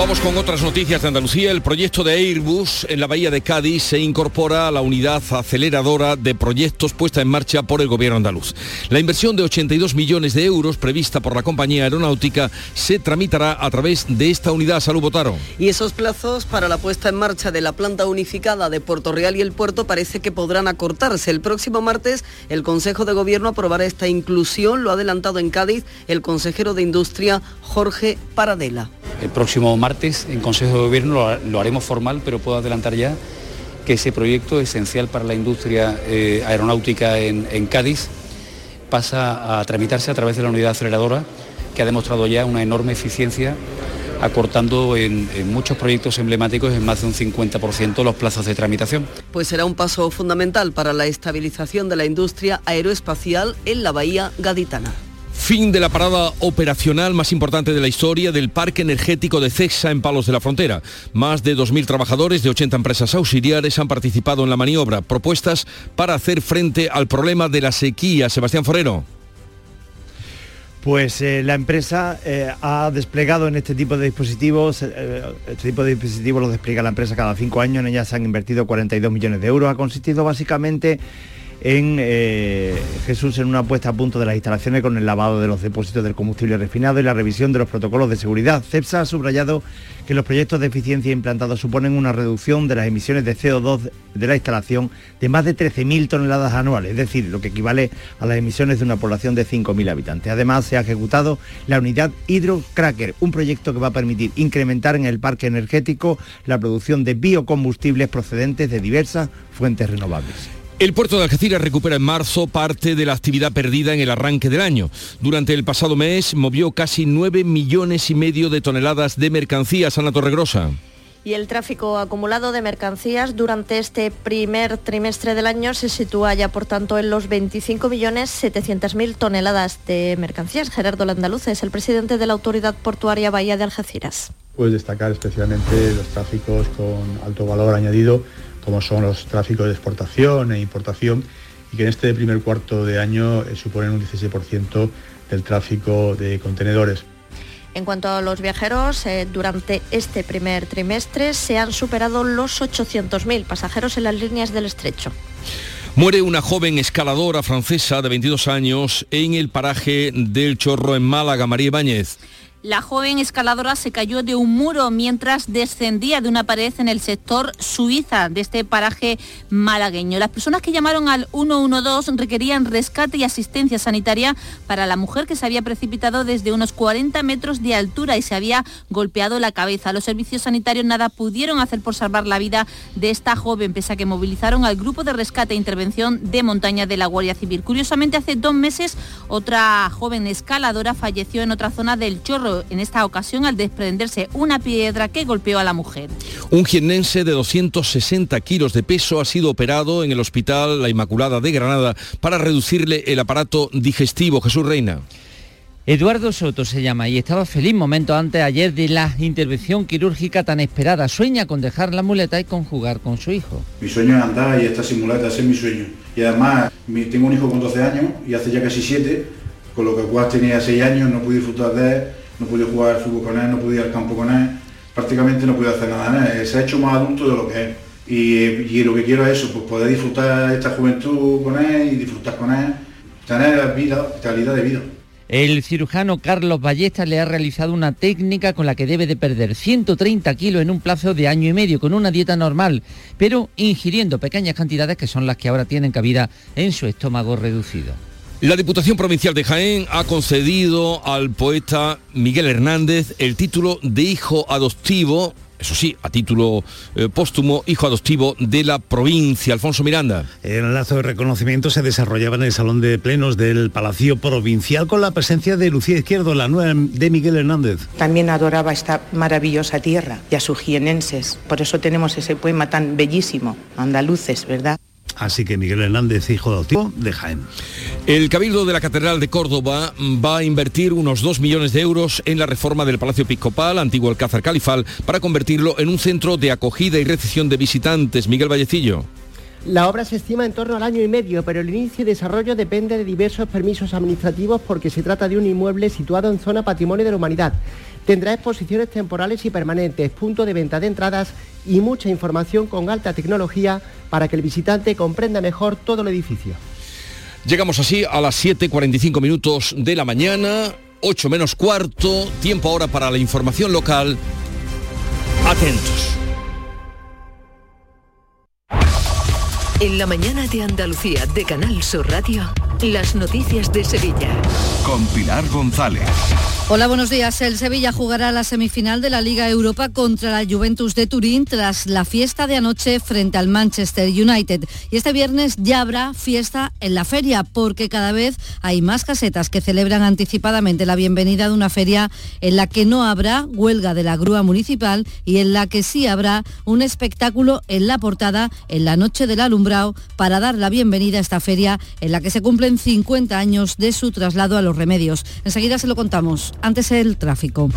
Vamos con otras noticias de Andalucía. El proyecto de Airbus en la bahía de Cádiz se incorpora a la unidad aceleradora de proyectos puesta en marcha por el gobierno andaluz. La inversión de 82 millones de euros prevista por la compañía aeronáutica se tramitará a través de esta unidad. Salud Botaro. Y esos plazos para la puesta en marcha de la planta unificada de Puerto Real y el puerto parece que podrán acortarse. El próximo martes el Consejo de Gobierno aprobará esta inclusión, lo ha adelantado en Cádiz el consejero de Industria Jorge Paradela. El próximo martes en Consejo de Gobierno lo, haremos formal, pero puedo adelantar ya que ese proyecto esencial para la industria eh, aeronáutica en, en Cádiz pasa a tramitarse a través de la unidad aceleradora que ha demostrado ya una enorme eficiencia acortando en, en, muchos proyectos emblemáticos en más de un 50% los plazos de tramitación. Pues será un paso fundamental para la estabilización de la industria aeroespacial en la bahía gaditana. Fin de la parada operacional más importante de la historia del Parque Energético de Cexa en Palos de la Frontera. Más de 2.000 trabajadores de 80 empresas auxiliares han participado en la maniobra. Propuestas para hacer frente al problema de la sequía. Sebastián Forero. Pues eh, la empresa eh, ha desplegado en este tipo de dispositivos, eh, este tipo de dispositivos los despliega la empresa cada cinco años, en ellas se han invertido 42 millones de euros, ha consistido básicamente en eh, Jesús en una puesta a punto de las instalaciones con el lavado de los depósitos del combustible refinado y la revisión de los protocolos de seguridad. CEPSA ha subrayado que los proyectos de eficiencia implantados suponen una reducción de las emisiones de CO2 de la instalación de más de 13.000 toneladas anuales, es decir, lo que equivale a las emisiones de una población de 5.000 habitantes. Además, se ha ejecutado la unidad Hydrocracker, un proyecto que va a permitir incrementar en el parque energético la producción de biocombustibles procedentes de diversas fuentes renovables. El puerto de Algeciras recupera en marzo parte de la actividad perdida en el arranque del año. Durante el pasado mes movió casi 9 millones y medio de toneladas de mercancías a la Torregrosa. Y el tráfico acumulado de mercancías durante este primer trimestre del año se sitúa ya, por tanto, en los 25.700.000 toneladas de mercancías. Gerardo Landaluz es el presidente de la Autoridad Portuaria Bahía de Algeciras. Puedes destacar especialmente los tráficos con alto valor añadido como son los tráficos de exportación e importación, y que en este primer cuarto de año eh, suponen un 16% del tráfico de contenedores. En cuanto a los viajeros, eh, durante este primer trimestre se han superado los 800.000 pasajeros en las líneas del estrecho. Muere una joven escaladora francesa de 22 años en el paraje del Chorro en Málaga, María Ibáñez. La joven escaladora se cayó de un muro mientras descendía de una pared en el sector Suiza de este paraje malagueño. Las personas que llamaron al 112 requerían rescate y asistencia sanitaria para la mujer que se había precipitado desde unos 40 metros de altura y se había golpeado la cabeza. Los servicios sanitarios nada pudieron hacer por salvar la vida de esta joven, pese a que movilizaron al grupo de rescate e intervención de montaña de la Guardia Civil. Curiosamente, hace dos meses otra joven escaladora falleció en otra zona del Chorro en esta ocasión al desprenderse una piedra que golpeó a la mujer. Un jiennense de 260 kilos de peso ha sido operado en el Hospital La Inmaculada de Granada para reducirle el aparato digestivo. Jesús Reina. Eduardo Soto se llama y estaba feliz momentos antes ayer de la intervención quirúrgica tan esperada. Sueña con dejar la muleta y con jugar con su hijo. Mi sueño es andar y esta sin muleta, ese es mi sueño. Y además tengo un hijo con 12 años y hace ya casi 7, con lo que cual tenía 6 años, no pude disfrutar de él no pude jugar al fútbol con él, no pude ir al campo con él, prácticamente no pude hacer nada en él. Se ha hecho más adulto de lo que es. Y, lo que quiero es eso, pues poder disfrutar esta juventud con él y disfrutar con él, tener vida, calidad de vida. El cirujano Carlos Ballesta le ha realizado una técnica con la que debe de perder 130 kilos en un plazo de año y medio con una dieta normal, pero ingiriendo pequeñas cantidades que son las que ahora tienen cabida en su estómago reducido. La Diputación Provincial de Jaén ha concedido al poeta Miguel Hernández el título de hijo adoptivo eso sí, a título eh, póstumo, hijo adoptivo de la provincia. Alfonso Miranda. El lazo de reconocimiento se desarrollaba en el Salón de Plenos del Palacio Provincial con la presencia de Lucía Izquierdo, la nueva de Miguel Hernández. También adoraba esta maravillosa tierra y a sus jienenses. Por eso tenemos ese poema tan bellísimo, andaluces, ¿verdad? Así que Miguel Hernández, hijo adoptivo de Jaén. El Cabildo de la Catedral de Córdoba va a invertir unos 2 millones de euros en la reforma del Palacio Episcopal, antiguo Alcázar Califal, para convertirlo en un centro de acogida y recepción de visitantes. Miguel Vallecillo. La obra se estima en torno al año y medio, pero el inicio y desarrollo depende de diversos permisos administrativos porque se trata de un inmueble situado en zona patrimonio de la humanidad. Tendrá exposiciones temporales y permanentes, punto de venta de entradas y mucha información con alta tecnología para que el visitante comprenda mejor todo el edificio. Llegamos así a las 7.45 minutos de la mañana, 8 menos cuarto, tiempo ahora para la información local. Atentos. En la mañana de Andalucía de Canal Sur Radio, las noticias de Sevilla. Con Pilar González. Hola, buenos días. El Sevilla jugará la semifinal de la Liga Europa contra la Juventus de Turín tras la fiesta de anoche frente al Manchester United. Y este viernes ya habrá fiesta en la feria porque cada vez hay más casetas que celebran anticipadamente la bienvenida de una feria en la que no habrá huelga de la grúa municipal y en la que sí habrá un espectáculo en la portada en la noche del alumbrado para dar la bienvenida a esta feria en la que se cumplen 50 años de su traslado a los remedios. Enseguida se lo contamos antes el tráfico.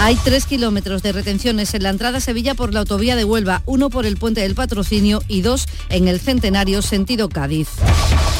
Hay tres kilómetros de retenciones en la entrada a Sevilla por la autovía de Huelva, uno por el puente del patrocinio y dos en el centenario sentido Cádiz.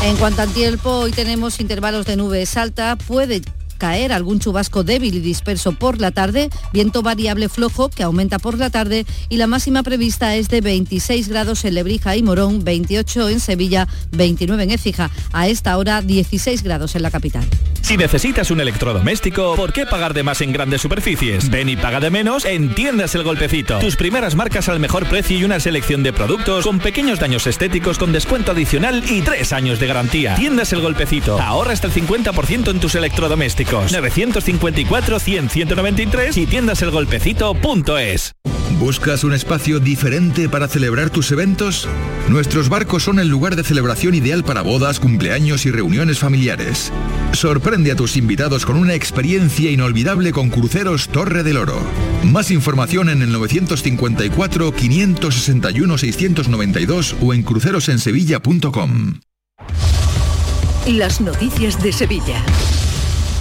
En cuanto al tiempo, hoy tenemos intervalos de nubes alta, puede caer algún chubasco débil y disperso por la tarde, viento variable flojo que aumenta por la tarde y la máxima prevista es de 26 grados en Lebrija y Morón, 28 en Sevilla, 29 en Écija. A esta hora 16 grados en la capital. Si necesitas un electrodoméstico, ¿por qué pagar de más en grandes superficies? Ven y paga de menos en Tiendas El Golpecito. Tus primeras marcas al mejor precio y una selección de productos con pequeños daños estéticos con descuento adicional y tres años de garantía. Tiendas El Golpecito. Ahorra hasta el 50% en tus electrodomésticos. 954 100 193 y tiendaselgolpecito.es. ¿Buscas un espacio diferente para celebrar tus eventos? Nuestros barcos son el lugar de celebración ideal para bodas, cumpleaños y reuniones familiares. Sorprende a tus invitados con una experiencia inolvidable con Cruceros Torre del Oro. Más información en el 954 561 692 o en crucerosensevilla.com. Las noticias de Sevilla.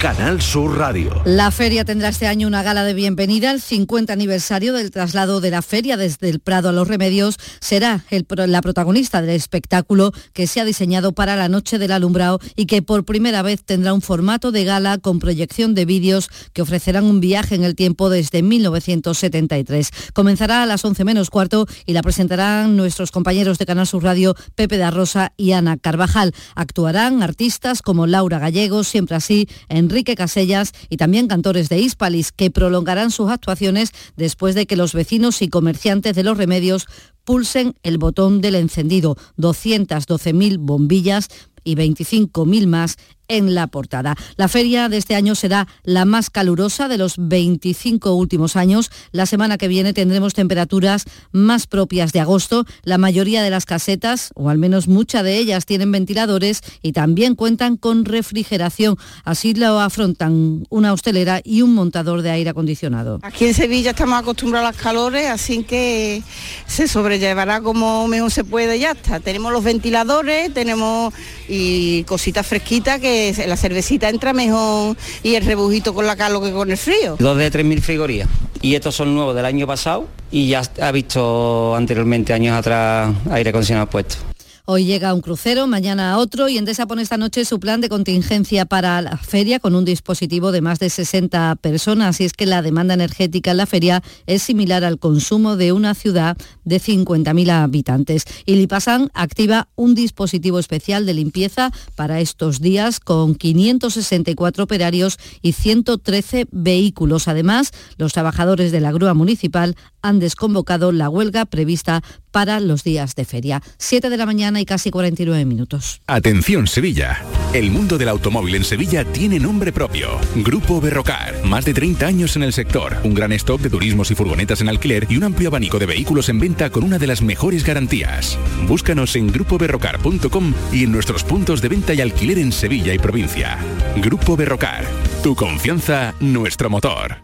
Canal Sur Radio. La feria tendrá este año una gala de bienvenida. El 50 aniversario del traslado de la feria desde el Prado a los Remedios será la protagonista del espectáculo que se ha diseñado para la Noche del Alumbrado y que por primera vez tendrá un formato de gala con proyección de vídeos que ofrecerán un viaje en el tiempo desde 1973. Comenzará a las 11 menos cuarto y la presentarán nuestros compañeros de Canal Sur Radio Pepe da Rosa y Ana Carvajal. Actuarán artistas como Laura Gallegos, siempre así, en Enrique Casellas y también cantores de Hispalis que prolongarán sus actuaciones después de que los vecinos y comerciantes de los remedios pulsen el botón del encendido. 212.000 bombillas y 25.000 más en la portada. La feria de este año será la más calurosa de los 25 últimos años. La semana que viene tendremos temperaturas más propias de agosto. La mayoría de las casetas, o al menos muchas de ellas, tienen ventiladores y también cuentan con refrigeración. Así lo afrontan una hostelera y un montador de aire acondicionado. Aquí en Sevilla estamos acostumbrados a las calores, así que se sobrellevará como mejor se puede ya está. Tenemos los ventiladores, tenemos y cositas fresquitas que la cervecita entra mejor y el rebujito con la calor que con el frío. Dos de 3.000 frigorías. Y estos son nuevos del año pasado y ya ha visto anteriormente, años atrás, aire acondicionado puesto. Hoy llega un crucero, mañana otro y Endesa pone esta noche su plan de contingencia para la feria con un dispositivo de más de 60 personas. Y es que la demanda energética en la feria es similar al consumo de una ciudad de 50.000 habitantes. Y Lipasan activa un dispositivo especial de limpieza para estos días con 564 operarios y 113 vehículos. Además, los trabajadores de la grúa municipal han desconvocado la huelga prevista para los días de feria. 7 de la mañana y casi 49 minutos. Atención Sevilla. El mundo del automóvil en Sevilla tiene nombre propio. Grupo Berrocar. Más de 30 años en el sector. Un gran stock de turismos y furgonetas en alquiler y un amplio abanico de vehículos en venta con una de las mejores garantías. Búscanos en grupoberrocar.com y en nuestros puntos de venta y alquiler en Sevilla y provincia. Grupo Berrocar. Tu confianza, nuestro motor.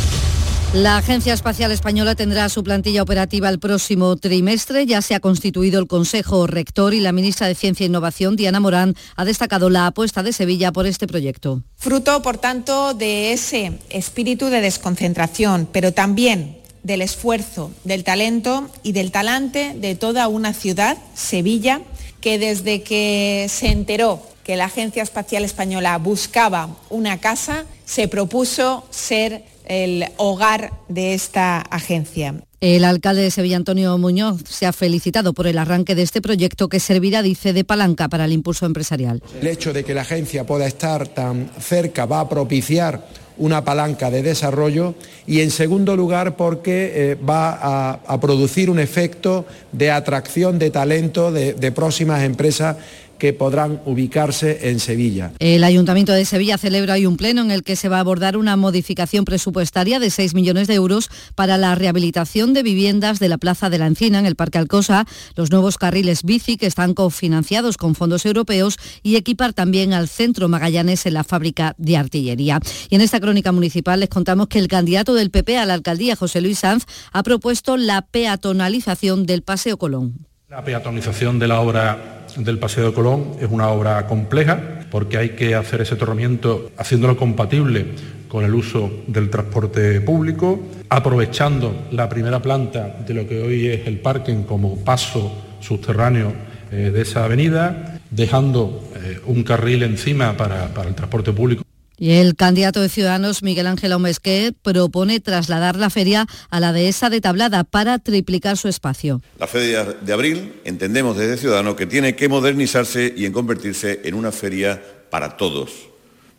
La Agencia Espacial Española tendrá su plantilla operativa el próximo trimestre. Ya se ha constituido el Consejo Rector y la ministra de Ciencia e Innovación, Diana Morán, ha destacado la apuesta de Sevilla por este proyecto. Fruto, por tanto, de ese espíritu de desconcentración, pero también del esfuerzo, del talento y del talante de toda una ciudad, Sevilla, que desde que se enteró que la Agencia Espacial Española buscaba una casa, se propuso ser el hogar de esta agencia. El alcalde de Sevilla, Antonio Muñoz, se ha felicitado por el arranque de este proyecto que servirá, dice, de palanca para el impulso empresarial. El hecho de que la agencia pueda estar tan cerca va a propiciar una palanca de desarrollo y en segundo lugar porque eh, va a, a, producir un efecto de atracción de talento de, de próximas empresas que podrán ubicarse en Sevilla. El Ayuntamiento de Sevilla celebra hoy un pleno en el que se va a abordar una modificación presupuestaria de 6 millones de euros para la rehabilitación de viviendas de la Plaza de la Encina en el Parque Alcosa, los nuevos carriles bici que están cofinanciados con fondos europeos y equipar también al Centro Magallanes en la fábrica de artillería. Y en esta crónica municipal les contamos que el candidato del PP a la alcaldía, José Luis Sanz, ha propuesto la peatonalización del Paseo Colón. La peatonalización de la obra del Paseo de Colón es una obra compleja porque hay que hacer ese torramiento haciéndolo compatible con el uso del transporte público, aprovechando la primera planta de lo que hoy es el parking como paso subterráneo eh, de esa avenida, dejando eh, un carril encima para, para el transporte público. Y el candidato de Ciudadanos, Miguel Ángel Omesquet, propone trasladar la feria a la dehesa de Tablada para triplicar su espacio. La feria de abril entendemos desde Ciudadanos que tiene que modernizarse y en convertirse en una feria para todos,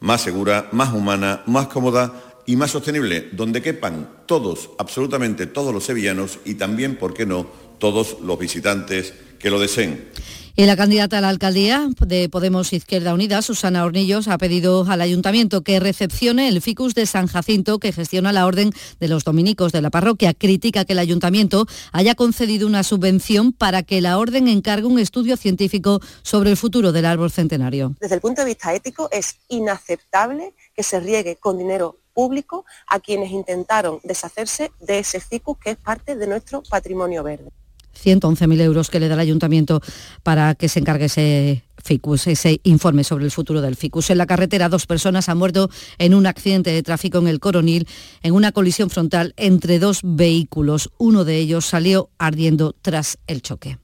más segura, más humana, más cómoda y más sostenible, donde quepan todos, absolutamente todos los sevillanos y también, ¿por qué no?, todos los visitantes que lo deseen. Y la candidata a la alcaldía de Podemos Izquierda Unida, Susana Hornillos, ha pedido al ayuntamiento que recepcione el ficus de San Jacinto que gestiona la orden de los dominicos de la parroquia. Critica que el ayuntamiento haya concedido una subvención para que la orden encargue un estudio científico sobre el futuro del árbol centenario. Desde el punto de vista ético es inaceptable que se riegue con dinero público a quienes intentaron deshacerse de ese ficus que es parte de nuestro patrimonio verde. 111.000 euros que le da el ayuntamiento para que se encargue ese FICUS, ese informe sobre el futuro del FICUS. En la carretera, dos personas han muerto en un accidente de tráfico en el Coronil, en una colisión frontal entre dos vehículos. Uno de ellos salió ardiendo tras el choque.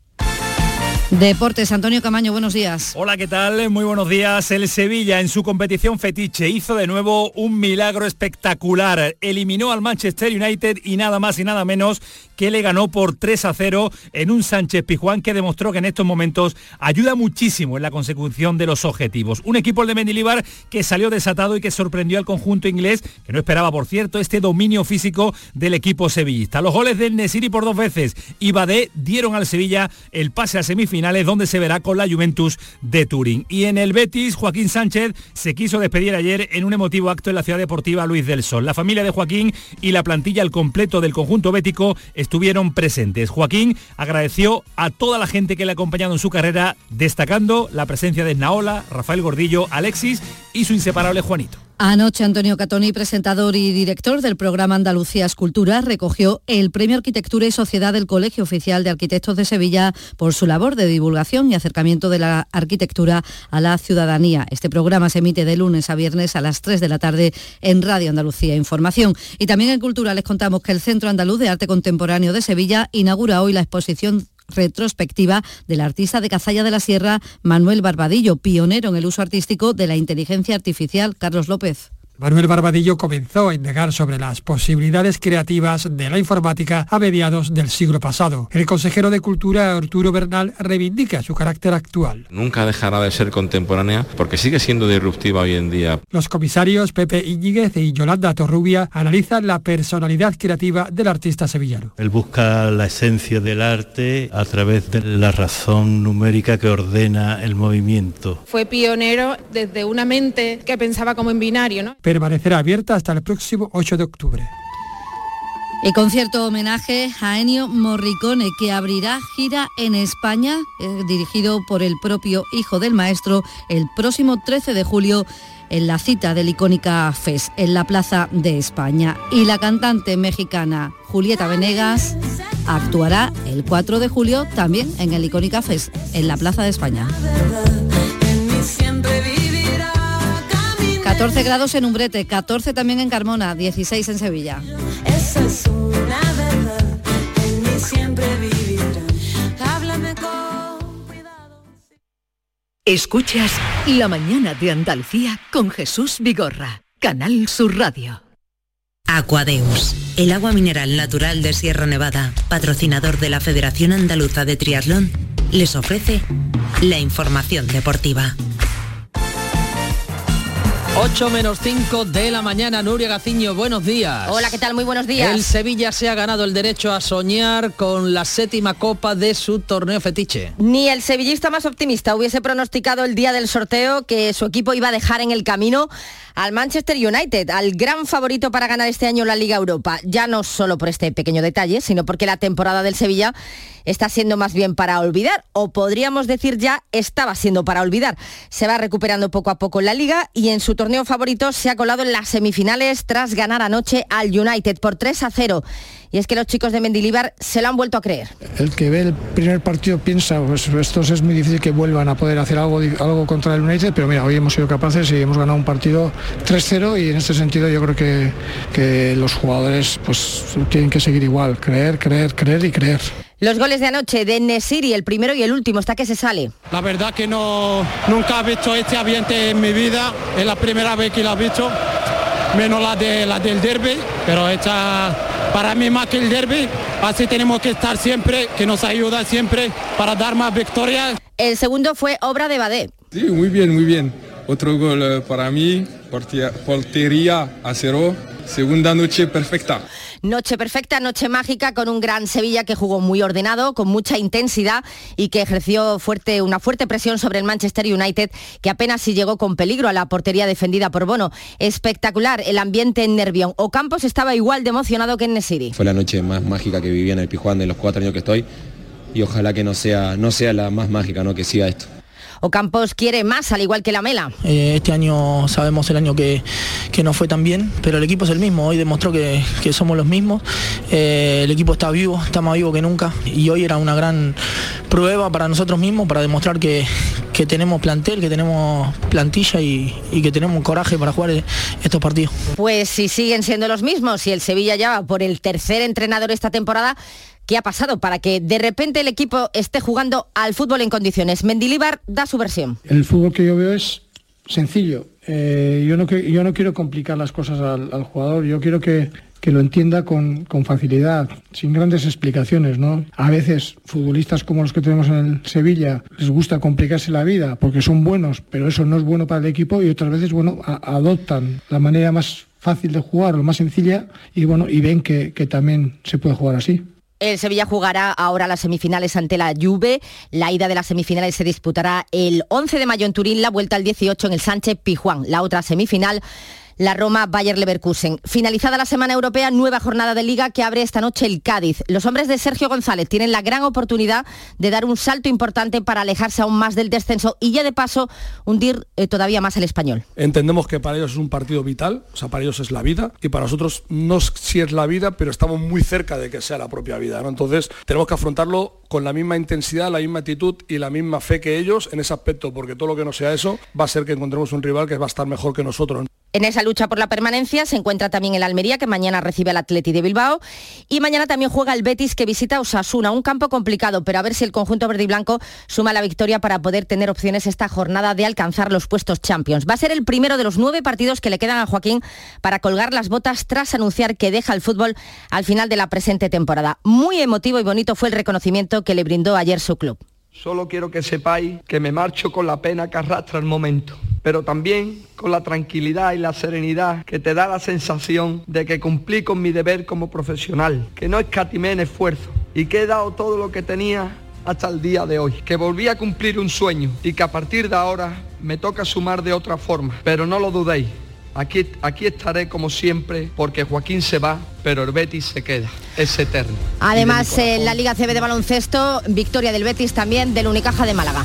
Deportes, Antonio Camaño, buenos días. Hola, ¿qué tal? Muy buenos días. El Sevilla en su competición fetiche hizo de nuevo un milagro espectacular. Eliminó al Manchester United y nada más y nada menos que le ganó por 3 a 0 en un Sánchez Pijuán que demostró que en estos momentos ayuda muchísimo en la consecución de los objetivos. Un equipo de Mendilibar que salió desatado y que sorprendió al conjunto inglés, que no esperaba, por cierto, este dominio físico del equipo sevillista. Los goles del Nesiri por dos veces y Badé dieron al Sevilla el pase a semifinal donde se verá con la Juventus de Turín. Y en el Betis, Joaquín Sánchez se quiso despedir ayer en un emotivo acto en la ciudad deportiva Luis del Sol. La familia de Joaquín y la plantilla al completo del conjunto bético estuvieron presentes. Joaquín agradeció a toda la gente que le ha acompañado en su carrera, destacando la presencia de Naola, Rafael Gordillo, Alexis y su inseparable Juanito. Anoche Antonio Catoni, presentador y director del programa Andalucía Escultura, recogió el Premio Arquitectura y Sociedad del Colegio Oficial de Arquitectos de Sevilla por su labor de divulgación y acercamiento de la arquitectura a la ciudadanía. Este programa se emite de lunes a viernes a las 3 de la tarde en Radio Andalucía Información. Y también en Cultura les contamos que el Centro Andaluz de Arte Contemporáneo de Sevilla inaugura hoy la exposición retrospectiva del artista de Cazalla de la Sierra, Manuel Barbadillo, pionero en el uso artístico de la inteligencia artificial. Carlos López. Manuel Barbadillo comenzó a indagar sobre las posibilidades creativas de la informática a mediados del siglo pasado. El consejero de Cultura, Arturo Bernal, reivindica su carácter actual. Nunca dejará de ser contemporánea porque sigue siendo disruptiva hoy en día. Los comisarios Pepe Iñiguez y Yolanda Torrubia analizan la personalidad creativa del artista sevillano. Él busca la esencia del arte a través de la razón numérica que ordena el movimiento. Fue pionero desde una mente que pensaba como en binario, ¿no? Permanecerá abierta hasta el próximo 8 de octubre. El concierto homenaje a Ennio Morricone que abrirá gira en España, eh, dirigido por el propio hijo del maestro, el próximo 13 de julio en la cita del icónica FES en la Plaza de España. Y la cantante mexicana Julieta Venegas actuará el 4 de julio también en el icónica FES en la Plaza de España. 14 grados en Umbrete, 14 también en Carmona, 16 en Sevilla. Escuchas La mañana de Andalucía con Jesús Vigorra, Canal Sur Radio. Aquadeus, el agua mineral natural de Sierra Nevada, patrocinador de la Federación Andaluza de Triatlón, les ofrece la información deportiva. 8 menos 5 de la mañana, Nuria Gaciño, buenos días. Hola, ¿qué tal? Muy buenos días. El Sevilla se ha ganado el derecho a soñar con la séptima copa de su torneo fetiche. Ni el sevillista más optimista hubiese pronosticado el día del sorteo que su equipo iba a dejar en el camino al Manchester United, al gran favorito para ganar este año la Liga Europa. Ya no solo por este pequeño detalle, sino porque la temporada del Sevilla está siendo más bien para olvidar, o podríamos decir ya estaba siendo para olvidar. Se va recuperando poco a poco en la liga y en su torneo favorito se ha colado en las semifinales tras ganar anoche al United por 3 a 0 y es que los chicos de Mendilibar se lo han vuelto a creer. El que ve el primer partido piensa, pues estos es muy difícil que vuelvan a poder hacer algo, algo contra el United, pero mira, hoy hemos sido capaces y hemos ganado un partido 3-0 y en este sentido yo creo que, que los jugadores pues tienen que seguir igual, creer, creer, creer y creer. Los goles de anoche de Nesiri, el primero y el último, hasta que se sale. La verdad que no, nunca he visto este ambiente en mi vida, es la primera vez que lo he visto, menos la, de, la del derby, pero esta para mí más que el derby, así tenemos que estar siempre, que nos ayuda siempre para dar más victorias. El segundo fue obra de Badé. Sí, muy bien, muy bien. Otro gol eh, para mí, portería a cero, segunda noche perfecta. Noche perfecta, noche mágica con un gran Sevilla que jugó muy ordenado, con mucha intensidad y que ejerció fuerte, una fuerte presión sobre el Manchester United que apenas si llegó con peligro a la portería defendida por Bono. Espectacular el ambiente en Nervión. Ocampos estaba igual de emocionado que en Nesiri. Fue la noche más mágica que viví en el Pijuán de los cuatro años que estoy y ojalá que no sea, no sea la más mágica, ¿no? que siga esto. Ocampos quiere más, al igual que la Mela. Eh, este año sabemos el año que, que, no fue tan bien, pero el equipo es el mismo. Hoy demostró que, que somos los mismos. Eh, el equipo está vivo, está más vivo que nunca. Y hoy era una gran prueba para nosotros mismos, para demostrar que, que tenemos plantel, que tenemos plantilla y, y, que tenemos coraje para jugar estos partidos. Pues si siguen siendo los mismos y el Sevilla ya va por el tercer entrenador esta temporada, ¿Qué ha pasado para que de repente el equipo esté jugando al fútbol en condiciones? Mendilíbar da su versión. El fútbol que yo veo es sencillo. Eh, yo, no, quiero complicar las cosas al, jugador, yo quiero que, lo entienda con, facilidad, sin grandes explicaciones. A veces futbolistas como los que tenemos en el Sevilla les gusta complicarse la vida porque son buenos, pero eso no es bueno para el equipo y otras veces, bueno, adoptan la manera más fácil de jugar o más sencilla y bueno, y ven que también se puede jugar así. El Sevilla jugará ahora las semifinales ante la Juve. La ida de las semifinales se disputará el 11 de mayo en Turín, la vuelta el 18 en el Sánchez Pijuán. La otra semifinal la Roma Bayer Leverkusen. Finalizada la semana europea, nueva jornada de liga que abre esta noche el Cádiz. Los hombres de Sergio González tienen la gran oportunidad de dar un salto importante para alejarse aún más del descenso y ya de paso hundir eh, todavía más el español. Entendemos que para ellos es un partido vital, o sea, para ellos es la vida y para nosotros no si es la vida, pero estamos muy cerca de que sea la propia vida. ¿no? Entonces tenemos que afrontarlo con la misma intensidad, la misma actitud y la misma fe que ellos en ese aspecto, porque todo lo que no sea eso va a ser que encontremos un rival que va a estar mejor que nosotros. En esa lucha por la permanencia se encuentra también el Almería, que mañana recibe al Atleti de Bilbao. Y mañana también juega el Betis, que visita Osasuna. Un campo complicado, pero a ver si el conjunto verde y blanco suma la victoria para poder tener opciones esta jornada de alcanzar los puestos Champions. Va a ser el primero de los nueve partidos que le quedan a Joaquín para colgar las botas tras anunciar que deja el fútbol al final de la presente temporada. Muy emotivo y bonito fue el reconocimiento que le brindó ayer su club. Solo quiero que sepáis que me marcho con la pena que arrastra el momento, pero también con la tranquilidad y la serenidad que te da la sensación de que cumplí con mi deber como profesional, que no escatimé en esfuerzo y que he dado todo lo que tenía hasta el día de hoy, que volví a cumplir un sueño y que a partir de ahora me toca sumar de otra forma, pero no lo dudéis Aquí, aquí estaré como siempre porque Joaquín se va, pero el Betis se queda. Es eterno. Además, en la Liga CB de baloncesto, victoria del Betis también del Unicaja de Málaga.